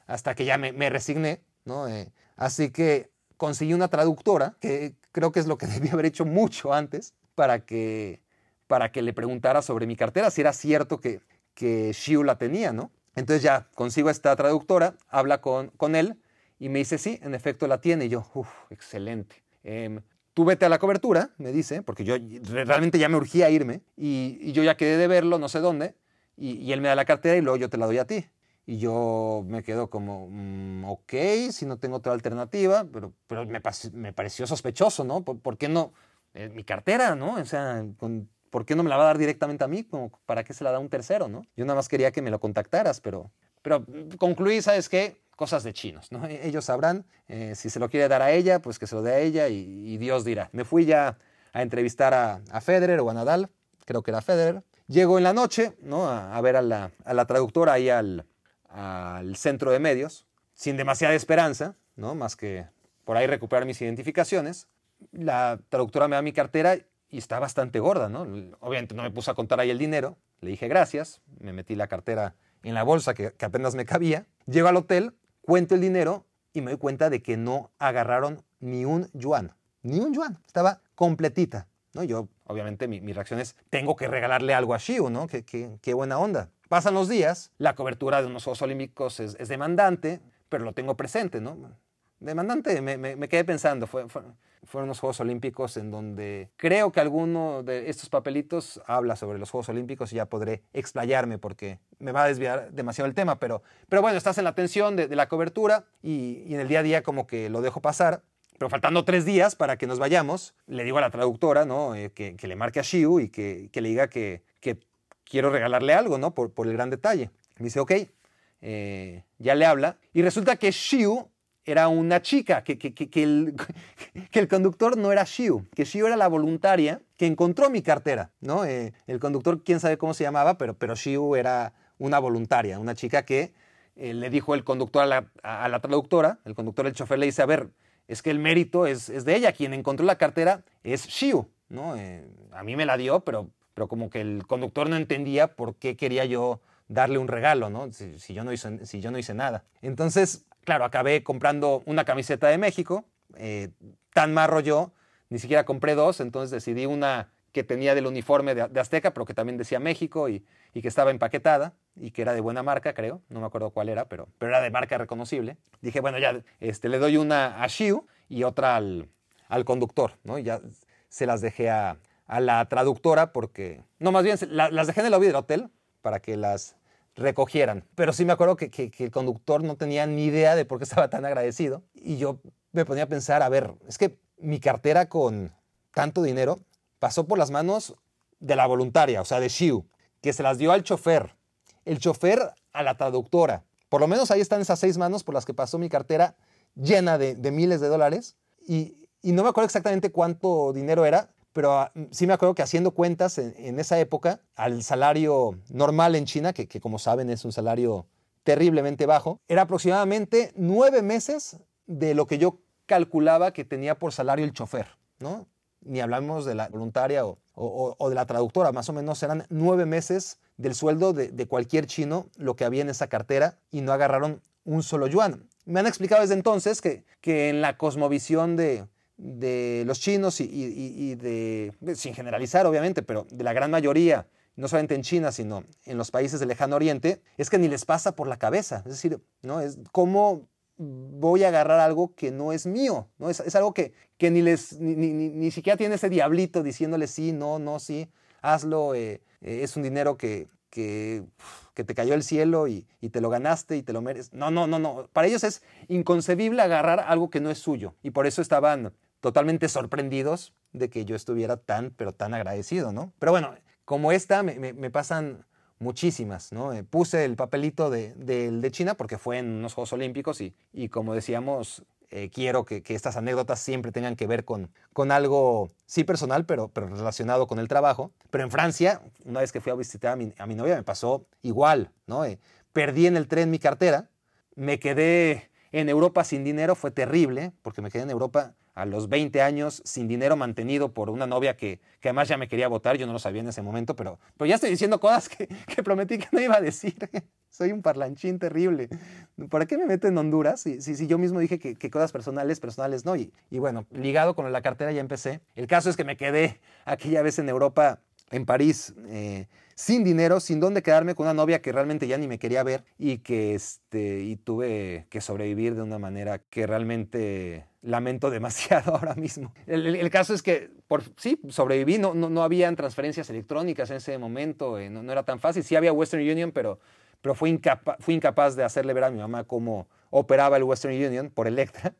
Hasta que ya me, me resigné, ¿no? Eh, así que conseguí una traductora, que creo que es lo que debí haber hecho mucho antes, para que, para que le preguntara sobre mi cartera, si era cierto que, que Shiu la tenía, ¿no? Entonces ya consigo esta traductora, habla con, con él y me dice, sí, en efecto la tiene. Y yo, uff, excelente. Eh, tú vete a la cobertura, me dice, porque yo realmente ya me urgía irme y, yo ya quedé de verlo, no sé dónde, y, y, él me da la cartera y luego yo te la doy a ti. Y yo me quedo como, mm, ok, si no tengo otra alternativa, pero, pero me, me pareció sospechoso, ¿no? ¿Por, qué no? Mi cartera, ¿no? O sea, ¿por qué no me la va a dar directamente a mí? Como, ¿Para qué se la da un tercero, no? Yo nada más quería que me lo contactaras, pero, pero concluí, ¿sabes qué? Cosas de chinos, ¿no? E-, ellos sabrán, eh, si se lo quiere dar a ella, pues que se lo dé a ella y, Dios dirá. Me fui ya a entrevistar a, a, Federer o a Nadal, creo que era Federer. Llego en la noche, ¿no? A, a ver a la, a la traductora ahí al, al centro de medios, sin demasiada esperanza, ¿no? más que por ahí recuperar mis identificaciones. La traductora me da mi cartera y está bastante gorda, ¿no? Obviamente no me puse a contar ahí el dinero, le dije gracias, me metí la cartera en la bolsa que, apenas me cabía. Llego al hotel, cuento el dinero y me doy cuenta de que no agarraron ni un yuan. Ni un yuan. Estaba completita. ¿no? Yo, obviamente, mi, mi reacción es, tengo que regalarle algo a Shiu, ¿no? Qué, qué, qué buena onda. Pasan los días, la cobertura de unos Juegos Olímpicos es, demandante, pero lo tengo presente, ¿no? Demandante, me, me, quedé pensando, fue, fue, fueron unos Juegos Olímpicos en donde creo que alguno de estos papelitos habla sobre los Juegos Olímpicos y ya podré explayarme porque me va a desviar demasiado el tema, pero, pero bueno, estás en la atención de, de la cobertura y, y en el día a día como que lo dejo pasar pero faltando tres días para que nos vayamos, le digo a la traductora ¿no? Eh, que, que, le marque a Shiu y que, que le diga que, quiero regalarle algo ¿no? por, por, el gran detalle. Me dice, ok, eh, ya le habla. Y resulta que Shiu era una chica, que, el, que, el, conductor no era Shiu, que Shiu era la voluntaria que encontró mi cartera. ¿no? Eh, el conductor, quién sabe cómo se llamaba, pero, pero Shiu era una voluntaria, una chica que eh, le dijo el conductor a la, a la traductora, el conductor, el chofer le dice, a ver, es que el mérito es, es, de ella. Quien encontró la cartera es Shiu, ¿no? Eh, a mí me la dio, pero, pero como que el conductor no entendía por qué quería yo darle un regalo, ¿no? Si, si, yo, no hice, si yo no hice nada. Entonces, claro, acabé comprando una camiseta de México, eh, tan marro yo, ni siquiera compré dos, entonces decidí una que tenía del uniforme de, de Azteca, pero que también decía México y, y, que estaba empaquetada y que era de buena marca, creo. No me acuerdo cuál era, pero, pero era de marca reconocible. Dije, bueno, ya este, le doy una a Shiu y otra al, al conductor, ¿no? Y ya se las dejé a, a la traductora porque, no, más bien, la, las dejé en el lobby del hotel para que las recogieran. Pero sí me acuerdo que, que, que el conductor no tenía ni idea de por qué estaba tan agradecido. Y yo me ponía a pensar, a ver, es que mi cartera con tanto dinero pasó por las manos de la voluntaria, o sea, de Shiu, que se las dio al chofer. El chofer a la traductora. Por lo menos ahí están esas seis manos por las que pasó mi cartera llena de, de miles de dólares. Y, y, no me acuerdo exactamente cuánto dinero era, pero sí me acuerdo que haciendo cuentas en, esa época, al salario normal en China, que, como saben es un salario terriblemente bajo, era aproximadamente nueve meses de lo que yo calculaba que tenía por salario el chofer, ¿no? ni hablamos de la voluntaria o, de la traductora, más o menos eran nueve meses del sueldo de, de, cualquier chino lo que había en esa cartera y no agarraron un solo yuan. Me han explicado desde entonces que, que en la cosmovisión de, de los chinos y, de, sin generalizar obviamente, pero de la gran mayoría, no solamente en China, sino en los países del lejano oriente, es que ni les pasa por la cabeza. Es decir, ¿no? es cómo voy a agarrar algo que no es mío, ¿no? Es, algo que, ni, les, ni, siquiera tiene ese diablito diciéndole sí, no, no, sí, hazlo, eh, eh, es un dinero que, te cayó del cielo y, y, te lo ganaste y te lo mereces. No, no, no, no. Para ellos es inconcebible agarrar algo que no es suyo y por eso estaban totalmente sorprendidos de que yo estuviera tan, pero tan agradecido, ¿no? Pero bueno, como esta, me, me, pasan muchísimas, ¿no? Eh, puse el papelito de, de, China porque fue en unos Juegos Olímpicos y, y como decíamos, eh, quiero que, que, estas anécdotas siempre tengan que ver con, con algo, sí personal, pero, pero, relacionado con el trabajo. Pero en Francia, una vez que fui a visitar a mi, a mi novia, me pasó igual, ¿no? Eh, perdí en el tren mi cartera, me quedé en Europa sin dinero, fue terrible, porque me quedé en Europa a los 20 años sin dinero mantenido por una novia que, que, además ya me quería votar, yo no lo sabía en ese momento, pero, pero ya estoy diciendo cosas que, que prometí que no iba a decir. Soy un parlanchín terrible. ¿Para qué me meto en Honduras? Si, si, si yo mismo dije que, que, cosas personales, personales no. Y, y bueno, ligado con la cartera ya empecé. El caso es que me quedé aquella vez en Europa, en París, eh, sin dinero, sin dónde quedarme con una novia que realmente ya ni me quería ver y que este, y tuve que sobrevivir de una manera que realmente lamento demasiado ahora mismo. El, caso es que, por, sí, sobreviví, no, no, no, habían transferencias electrónicas en ese momento, eh, no, era tan fácil. Sí había Western Union, pero, pero fui incapaz de hacerle ver a mi mamá cómo operaba el Western Union por Electra.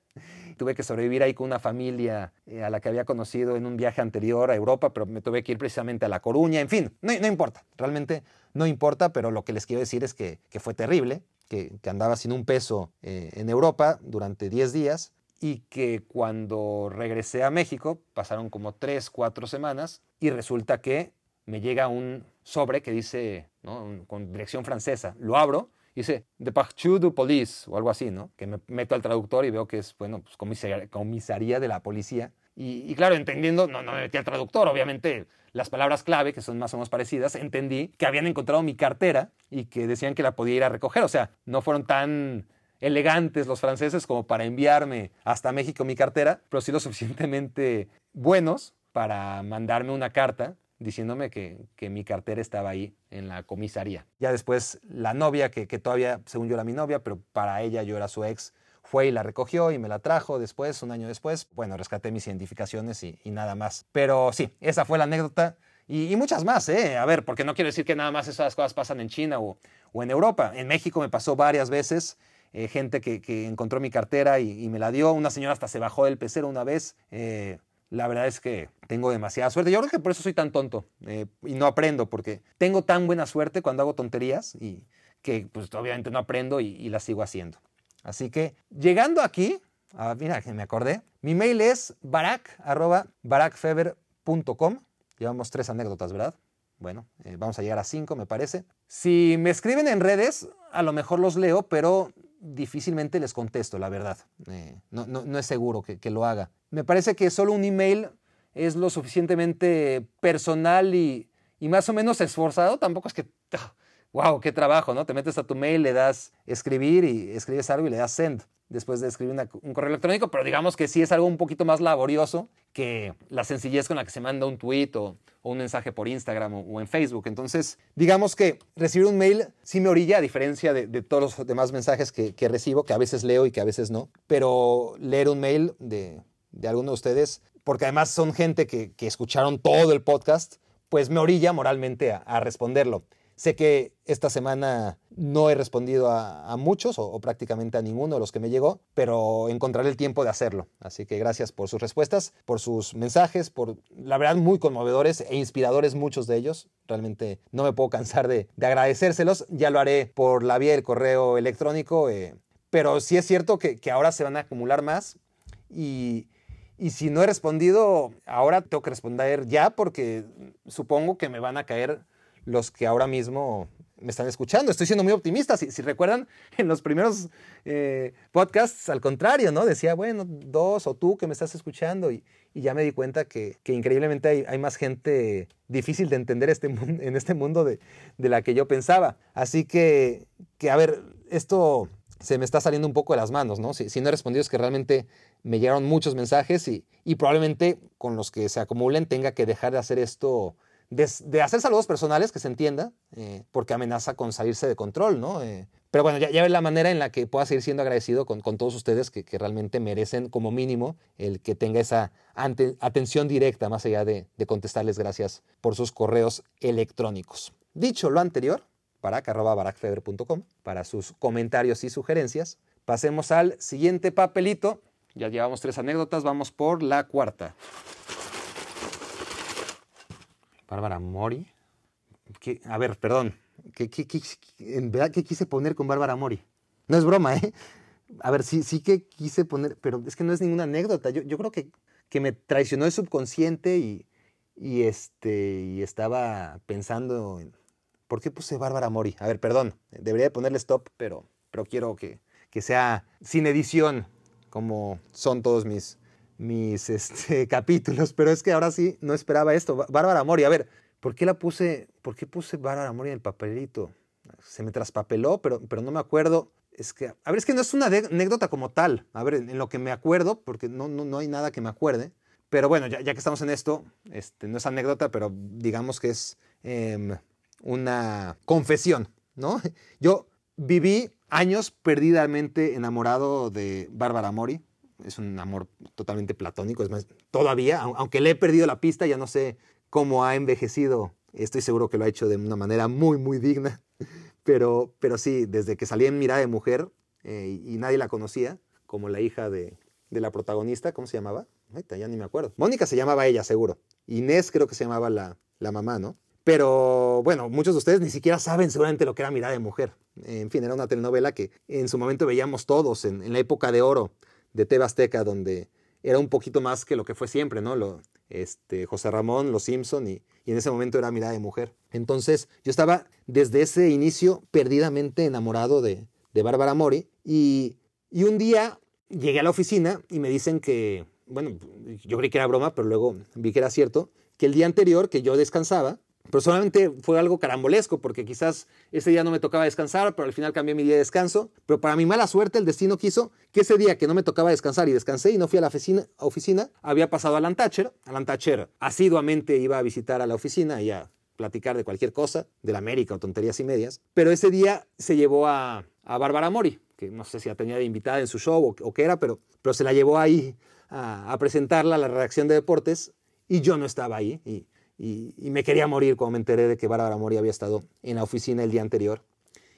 Tuve que sobrevivir ahí con una familia eh, a la que había conocido en un viaje anterior a Europa, pero me tuve que ir precisamente a La Coruña, en fin, no, no importa, realmente no importa, pero lo que les quiero decir es que, que fue terrible, que, que, andaba sin un peso eh, en Europa durante 10 días y que cuando regresé a México pasaron como 3, 4 semanas y resulta que me llega un sobre que dice, ¿no? con dirección francesa, lo abro dice Departure du Police o algo así, ¿no? Que me meto al traductor y veo que es, bueno, pues comisaría, comisaría de la policía. Y, y, claro, entendiendo, no, no me metí al traductor, obviamente las palabras clave, que son más o menos parecidas, entendí que habían encontrado mi cartera y que decían que la podía ir a recoger. O sea, no fueron tan elegantes los franceses como para enviarme hasta México mi cartera, pero sí lo suficientemente buenos para mandarme una carta diciéndome que, mi cartera estaba ahí en la comisaría. Ya después la novia, que, todavía, según yo era mi novia, pero para ella yo era su ex, fue y la recogió y me la trajo después, un año después. Bueno, rescaté mis identificaciones y, nada más. Pero sí, esa fue la anécdota. Y, muchas más, ¿eh? A ver, porque no quiero decir que nada más esas cosas pasan en China o, en Europa. En México me pasó varias veces. Eh, gente que, encontró mi cartera y, me la dio. Una señora hasta se bajó del pecero una vez. Eh, la verdad es que tengo demasiada suerte. Yo creo que por eso soy tan tonto eh, y no aprendo, porque tengo tan buena suerte cuando hago tonterías y que pues obviamente no aprendo y, las sigo haciendo. Así que llegando aquí, ah, mira que me acordé, mi mail es barak, Llevamos tres anécdotas, ¿verdad? Bueno, eh, vamos a llegar a cinco, me parece. Si me escriben en redes, a lo mejor los leo, pero difícilmente les contesto, la verdad. Eh, no, es seguro que, lo haga. Me parece que solo un email es lo suficientemente personal y, y más o menos esforzado. Tampoco es que, wow, qué trabajo, ¿no? Te metes a tu mail, le das escribir y escribes algo y le das send después de escribir un correo electrónico, pero digamos que sí es algo un poquito más laborioso que la sencillez con la que se manda un tweet o, un mensaje por Instagram o, en Facebook. Entonces, digamos que recibir un mail sí me orilla, a diferencia de, todos los demás mensajes que, recibo, que a veces leo y que a veces no, pero leer un mail de, alguno de ustedes, porque además son gente que, escucharon todo el podcast, pues me orilla moralmente a responderlo. Sé que esta semana no he respondido a, muchos o, prácticamente a ninguno de los que me llegó, pero encontraré el tiempo de hacerlo. Así que gracias por sus respuestas, por sus mensajes, por la verdad muy conmovedores e inspiradores muchos de ellos. Realmente no me puedo cansar de, agradecérselos. Ya lo haré por la vía del correo electrónico, eh, pero sí es cierto que, ahora se van a acumular más y, y si no he respondido, ahora tengo que responder ya porque supongo que me van a caer los que ahora mismo me están escuchando. Estoy siendo muy optimista. Si, recuerdan, en los primeros eh, podcasts, al contrario, ¿no? Decía, bueno, dos o tú que me estás escuchando. Y, ya me di cuenta que, increíblemente hay, más gente difícil de entender este, en este mundo de, la que yo pensaba. Así que, que, a ver, esto se me está saliendo un poco de las manos, ¿no? Si no he respondido es que realmente me llegaron muchos mensajes y, y probablemente con los que se acumulen tenga que dejar de hacer esto de, hacer saludos personales, que se entienda, eh, porque amenaza con salirse de control, ¿no? Eh, pero bueno, ya, ya la manera en la que pueda seguir siendo agradecido con, todos ustedes que, realmente merecen como mínimo el que tenga esa atención directa, más allá de, contestarles gracias por sus correos electrónicos. Dicho lo anterior, barack.barackfeber.com para sus comentarios y sugerencias. Pasemos al siguiente papelito. Ya llevamos tres anécdotas, vamos por la cuarta. Bárbara Mori. a ver, perdón. ¿Qué, en verdad, ¿qué quise poner con Bárbara Mori? No es broma, ¿eh? A ver, sí, sí que quise poner, pero es que no es ninguna anécdota. Yo, yo creo que, que me traicionó el subconsciente y, y, este, y estaba pensando en... ¿Por qué puse Bárbara Mori? A ver, perdón, debería ponerle stop, pero, pero quiero que, que sea sin edición, como son todos mis, mis este, capítulos, pero es que ahora sí no esperaba esto. Bárbara Mori, a ver, ¿por qué la puse, por qué puse Bárbara Mori en el papelito? Se me traspapeló, pero, pero no me acuerdo. Es que, a ver, es que no es una anécdota como tal. A ver, en lo que me acuerdo, porque no, no, no hay nada que me acuerde. Pero bueno, ya, ya, que estamos en esto, este, no es anécdota, pero digamos que es em, una confesión, ¿no? Yo viví años perdidamente enamorado de Bárbara Mori es un amor totalmente platónico. Es más, todavía, aunque le he perdido la pista, ya no sé cómo ha envejecido. Estoy seguro que lo ha hecho de una manera muy, muy digna. Pero, pero sí, desde que salí en Mirada de Mujer eh, y nadie la conocía, como la hija de, la protagonista, ¿cómo se llamaba? ya ni me acuerdo. Mónica se llamaba ella, seguro. Inés creo que se llamaba la, la mamá, ¿no? Pero bueno, muchos de ustedes ni siquiera saben seguramente lo que era Mirada de Mujer. En fin, era una telenovela que en su momento veíamos todos en, la época de oro de TV Azteca, donde era un poquito más que lo que fue siempre, ¿no? Lo, este, José Ramón, Los Simpson y, en ese momento era Mirada de Mujer. Entonces yo estaba desde ese inicio perdidamente enamorado de, de Bárbara Mori y, y un día llegué a la oficina y me dicen que, bueno, yo creí que era broma, pero luego vi que era cierto, que el día anterior que yo descansaba, Personalmente fue algo carambolesco porque quizás ese día no me tocaba descansar, pero al final cambié mi día de descanso. Pero para mi mala suerte, el destino quiso que ese día que no me tocaba descansar y descansé y no fui a la oficina, había pasado a Alan Thatcher. Alan Thatcher asiduamente iba a visitar a la oficina y a platicar de cualquier cosa, de la América o tonterías y medias. Pero ese día se llevó a, a Bárbara Mori, que no sé si la tenía de invitada en su show o, qué era, pero, pero se la llevó ahí a, presentarla a la redacción de deportes y yo no estaba ahí. Y, y, me quería morir cuando me enteré de que Bárbara Mori había estado en la oficina el día anterior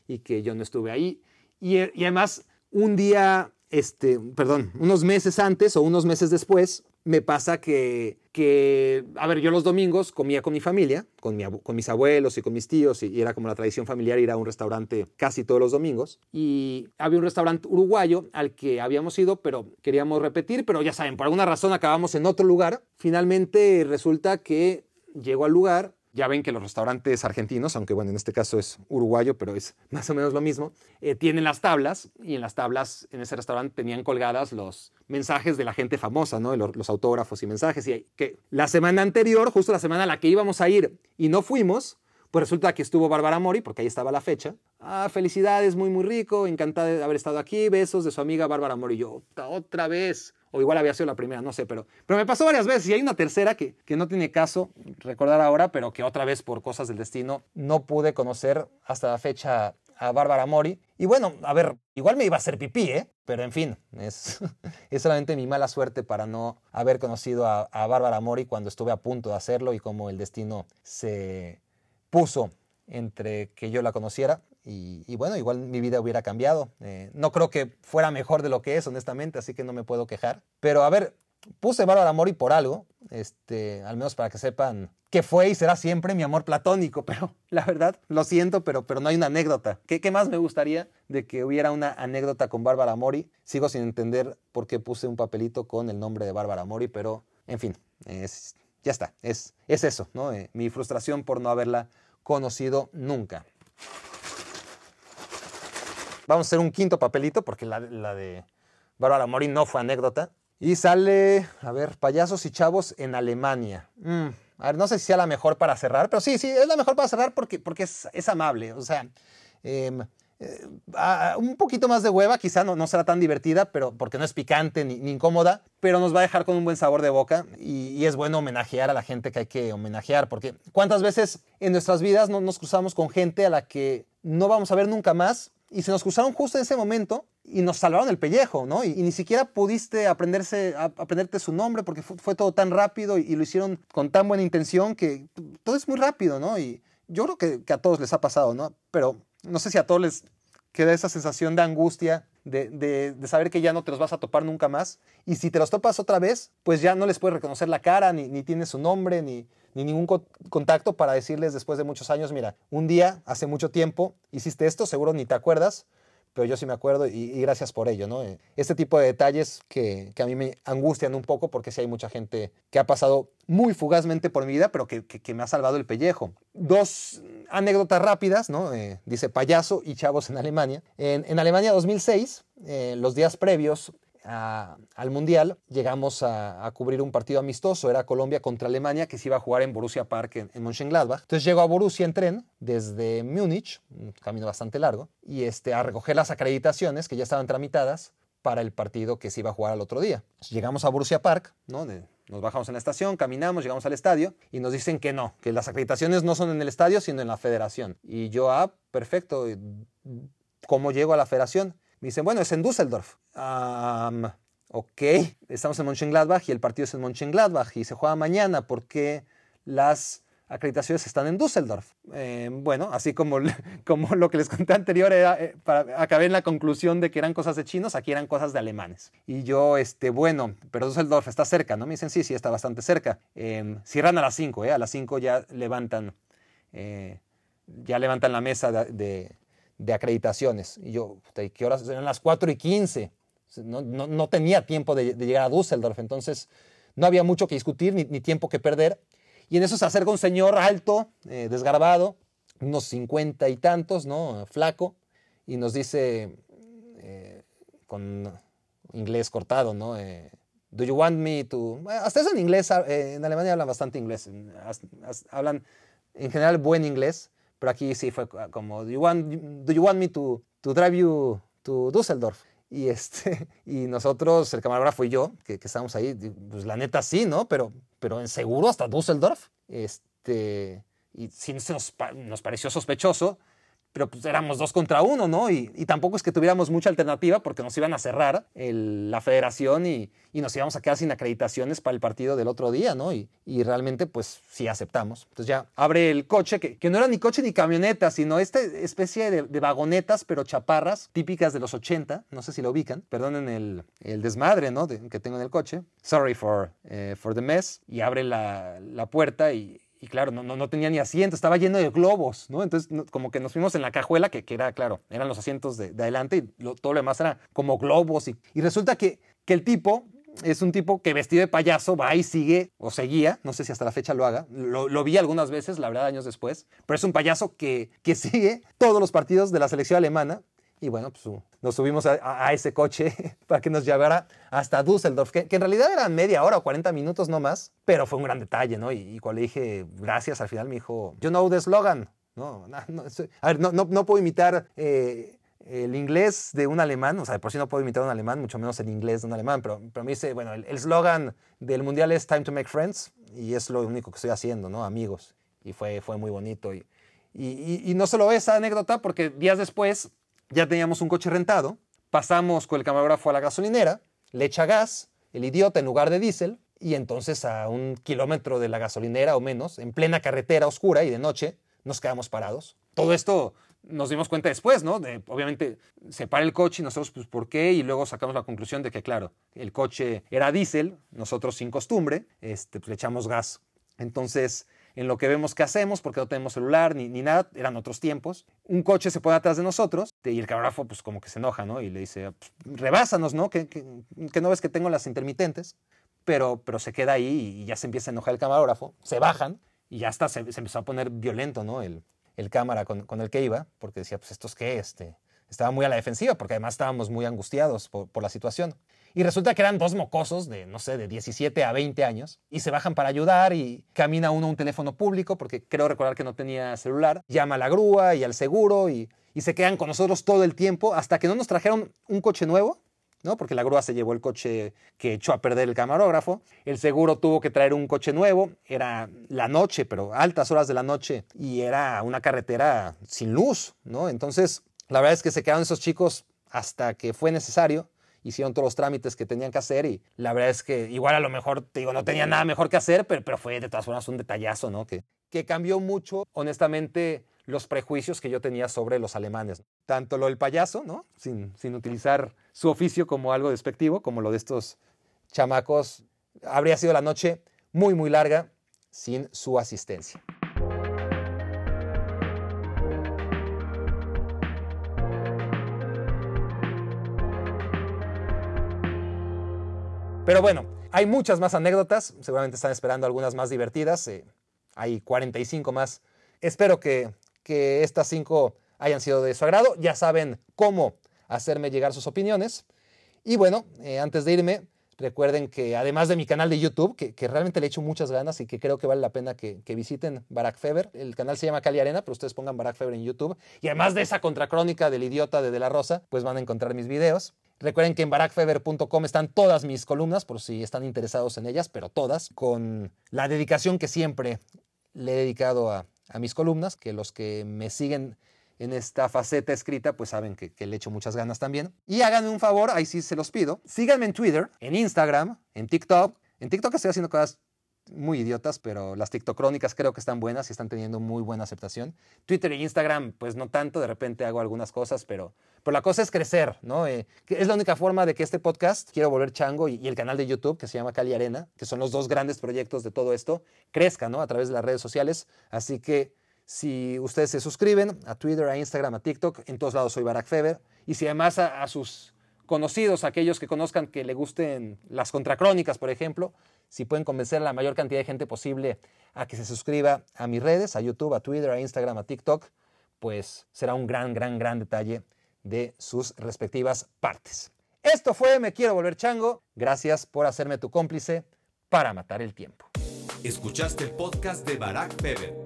y que yo no estuve ahí. Y, y además, un día, este, perdón, unos meses antes o unos meses después, me pasa que, que, a ver, yo los domingos comía con mi familia, con, mi, con mis abuelos y con mis tíos, y, y, era como la tradición familiar ir a un restaurante casi todos los domingos. Y había un restaurante uruguayo al que habíamos ido, pero queríamos repetir, pero ya saben, por alguna razón acabamos en otro lugar. Finalmente resulta que llego al lugar, ya ven que los restaurantes argentinos, aunque bueno, en este caso es uruguayo, pero es más o menos lo mismo, eh, tienen las tablas y en las tablas en ese restaurante tenían colgadas los mensajes de la gente famosa, ¿no? Los, los, autógrafos y mensajes. Y que la semana anterior, justo la semana a la que íbamos a ir y no fuimos, pues resulta que estuvo Bárbara Mori, porque ahí estaba la fecha. Ah, felicidades, muy, muy rico, encantada de haber estado aquí, besos de su amiga Bárbara Mori. Yo, otra vez. O igual había sido la primera, no sé, pero, pero me pasó varias veces. Y hay una tercera que, que no tiene caso recordar ahora, pero que otra vez por cosas del destino no pude conocer hasta la fecha a Bárbara Mori. Y bueno, a ver, igual me iba a hacer pipí, ¿eh? Pero en fin, es, es solamente mi mala suerte para no haber conocido a, a Bárbara Mori cuando estuve a punto de hacerlo y cómo el destino se puso entre que yo la conociera y, bueno, igual mi vida hubiera cambiado. Eh, no creo que fuera mejor de lo que es, honestamente, así que no me puedo quejar. Pero a ver, puse Bárbara Mori por algo, este, al menos para que sepan que fue y será siempre mi amor platónico, pero la verdad, lo siento, pero, pero no hay una anécdota. ¿Qué, ¿Qué, más me gustaría de que hubiera una anécdota con Bárbara Mori? Sigo sin entender por qué puse un papelito con el nombre de Bárbara Mori, pero en fin, es, ya está, es, es eso, ¿no? Eh, mi frustración por no haberla conocido nunca. Vamos a hacer un quinto papelito porque la, la de Bárbara Mori no fue anécdota. Y sale, a ver, payasos y chavos en Alemania. Mm, a ver, no sé si sea la mejor para cerrar, pero sí, sí, es la mejor para cerrar porque, porque es, es amable. O sea, eh, eh, un poquito más de hueva, quizá no, no, será tan divertida, pero porque no es picante ni, incómoda, pero nos va a dejar con un buen sabor de boca y, es bueno homenajear a la gente que hay que homenajear, porque cuántas veces en nuestras vidas no, nos cruzamos con gente a la que no vamos a ver nunca más y se nos cruzaron justo en ese momento y nos salvaron el pellejo, ¿no? Y, ni siquiera pudiste aprenderse, a, aprenderte su nombre porque fue, todo tan rápido y, y, lo hicieron con tan buena intención que todo es muy rápido, ¿no? Y yo creo que, que a todos les ha pasado, ¿no? Pero no sé si a todos les queda esa sensación de angustia, de, de, saber que ya no te los vas a topar nunca más. Y si te los topas otra vez, pues ya no les puedes reconocer la cara, ni, ni tienes su nombre, ni, ni ningún co contacto para decirles después de muchos años, mira, un día, hace mucho tiempo, hiciste esto, seguro ni te acuerdas, pero yo sí me acuerdo y, gracias por ello, ¿no? Este tipo de detalles que, que, a mí me angustian un poco porque sí hay mucha gente que ha pasado muy fugazmente por mi vida, pero que, que, que me ha salvado el pellejo. Dos anécdotas rápidas, ¿no? Eh, dice payaso y chavos en Alemania. En, en Alemania 2006, eh, los días previos al Mundial, llegamos a, cubrir un partido amistoso, era Colombia contra Alemania, que se iba a jugar en Borussia Park en, en Mönchengladbach. Entonces llego a Borussia en tren desde Múnich, un camino bastante largo, y este, a recoger las acreditaciones que ya estaban tramitadas para el partido que se iba a jugar al otro día. Entonces, llegamos a Borussia Park, ¿no? Nos bajamos en la estación, caminamos, llegamos al estadio y nos dicen que no, que las acreditaciones no son en el estadio, sino en la federación. Y yo, ah, perfecto, ¿cómo llego a la federación? Me dicen, bueno, es en Düsseldorf. Um, ok, estamos en Mönchengladbach y el partido es en Mönchengladbach y se juega mañana porque las acreditaciones están en Düsseldorf. Eh, bueno, así como, como lo que les conté anterior, eh, para, acabé en la conclusión de que eran cosas de chinos, aquí eran cosas de alemanes. Y yo, este, bueno, pero Düsseldorf está cerca, ¿no? Me dicen, sí, sí, está bastante cerca. Eh, cierran a las 5, ¿eh? A las 5 ya levantan, eh, ya levantan la mesa de, de, acreditaciones. Y yo, ¿qué horas? Eran las 4 y 15. No, no, no tenía tiempo de, de, llegar a Düsseldorf, entonces no había mucho que discutir ni, ni tiempo que perder. Y en eso se acerca un señor alto, eh, desgarbado, unos cincuenta y tantos, ¿no? Flaco, y nos dice, eh, con inglés cortado, ¿no? Eh, Do you want me to... Hasta eso en inglés, eh, en Alemania hablan bastante inglés, hablan en general buen inglés, pero aquí sí fue como, do you want, do you want me to, to drive you to Düsseldorf? Y, este, y nosotros, el camarógrafo y yo, que, que estábamos ahí, pues la neta sí, ¿no? Pero, pero en seguro hasta Düsseldorf. Este, y sí nos, nos pareció sospechoso pero pues éramos dos contra uno, ¿no? Y, tampoco es que tuviéramos mucha alternativa porque nos iban a cerrar la federación y, nos íbamos a quedar sin acreditaciones para el partido del otro día, ¿no? Y, realmente, pues sí aceptamos. Entonces ya abre el coche, que, no era ni coche ni camioneta, sino esta especie de, vagonetas, pero chaparras, típicas de los 80, no sé si lo ubican, perdonen el, el desmadre, ¿no? que tengo en el coche. Sorry for, eh, for the mess. Y abre la, la puerta y y claro, no, no, tenía ni asiento, estaba lleno de globos, ¿no? Entonces, como que nos fuimos en la cajuela, que, que era, claro, eran los asientos de, adelante y todo lo demás era como globos. Y, y resulta que, que el tipo es un tipo que vestido de payaso va y sigue o seguía, no sé si hasta la fecha lo haga, lo, lo, vi algunas veces, la verdad, años después, pero es un payaso que, que sigue todos los partidos de la selección alemana y bueno, pues nos subimos a, ese coche para que nos llevara hasta Düsseldorf, que, en realidad era media hora o 40 minutos no más, pero fue un gran detalle, ¿no? Y, cuando le dije gracias, al final me dijo, you know the slogan. No, no, a ver, no, no, puedo imitar eh, el inglés de un alemán, o sea, por si no puedo imitar un alemán, mucho menos el inglés de un alemán, pero, pero me dice, bueno, el slogan del mundial es time to make friends y es lo único que estoy haciendo, ¿no? Amigos. Y fue, fue muy bonito. Y, y, y no solo esa anécdota, porque días después ya teníamos un coche rentado, pasamos con el camarógrafo a la gasolinera, le echa gas, el idiota en lugar de diésel, y entonces a un kilómetro de la gasolinera o menos, en plena carretera oscura y de noche, nos quedamos parados. Todo esto nos dimos cuenta después, ¿no? Obviamente se para el coche y nosotros, pues, ¿por qué? Y luego sacamos la conclusión de que, claro, el coche era diésel, nosotros sin costumbre, este, pues, le echamos gas. Entonces, en lo que vemos que hacemos, porque no tenemos celular ni, ni nada, eran otros tiempos. Un coche se pone atrás de nosotros y el camarógrafo pues como que se enoja, ¿no? Y le dice, pues, rebásanos, ¿no? Que, que, no ves que tengo las intermitentes, pero, pero se queda ahí y ya se empieza a enojar el camarógrafo, se bajan y ya está, se, empezó a poner violento, ¿no? El, el cámara con, con, el que iba, porque decía, pues esto es qué, este, estaba muy a la defensiva, porque además estábamos muy angustiados por, por la situación. Y resulta que eran dos mocosos de, no sé, de 17 a 20 años y se bajan para ayudar y camina uno a un teléfono público porque creo recordar que no tenía celular, llama a la grúa y al seguro y, y se quedan con nosotros todo el tiempo hasta que no nos trajeron un coche nuevo ¿no? Porque la grúa se llevó el coche que echó a perder el camarógrafo. El seguro tuvo que traer un coche nuevo. Era la noche, pero altas horas de la noche. Y era una carretera sin luz, ¿no? Entonces, la verdad es que se quedaron esos chicos hasta que fue necesario hicieron todos los trámites que tenían que hacer y la verdad es que igual a lo mejor, te digo, no tenía nada mejor que hacer, pero, pero fue de todas formas un detallazo, ¿no? Que, que cambió mucho, honestamente, los prejuicios que yo tenía sobre los alemanes. Tanto lo del payaso, ¿no? Sin, sin utilizar su oficio como algo despectivo, como lo de estos chamacos. Habría sido la noche muy, muy larga sin su asistencia. Pero bueno, hay muchas más anécdotas, seguramente están esperando algunas más divertidas, eh, hay 45 más. Espero que, que estas 5 hayan sido de su agrado, ya saben cómo hacerme llegar sus opiniones. Y bueno, eh, antes de irme, recuerden que además de mi canal de YouTube, que, realmente le echo muchas ganas y que creo que vale la pena que, visiten Barack Feber, el canal se llama Cali Arena, pero ustedes pongan Barack Feber en YouTube. Y además de esa contracrónica del idiota de De La Rosa, pues van a encontrar mis videos. Recuerden que en barackfeber.com están todas mis columnas, por si están interesados en ellas, pero todas, con la dedicación que siempre le he dedicado a, mis columnas, que los que me siguen en esta faceta escrita, pues saben que, le echo muchas ganas también. Y háganme un favor, ahí sí se los pido. Síganme en Twitter, en Instagram, en TikTok. En TikTok estoy haciendo cosas muy idiotas, pero las TikTokrónicas creo que están buenas y están teniendo muy buena aceptación. Twitter e Instagram, pues no tanto, de repente hago algunas cosas, pero, pero la cosa es crecer, ¿no? Eh, es la única forma de que este podcast, Quiero Volver Chango, y, el canal de YouTube, que se llama Cali Arena, que son los dos grandes proyectos de todo esto, crezca, ¿no? A través de las redes sociales. Así que si ustedes se suscriben a Twitter, a Instagram, a TikTok, en todos lados soy Barack Feber. Y si además a, sus conocidos, aquellos que conozcan que le gusten las contracrónicas, por ejemplo, si pueden convencer a la mayor cantidad de gente posible a que se suscriba a mis redes, a YouTube, a Twitter, a Instagram, a TikTok, pues será un gran, gran, gran detalle de sus respectivas partes. Esto fue Me Quiero Volver Chango. Gracias por hacerme tu cómplice para matar el tiempo. Escuchaste el podcast de Barack Feber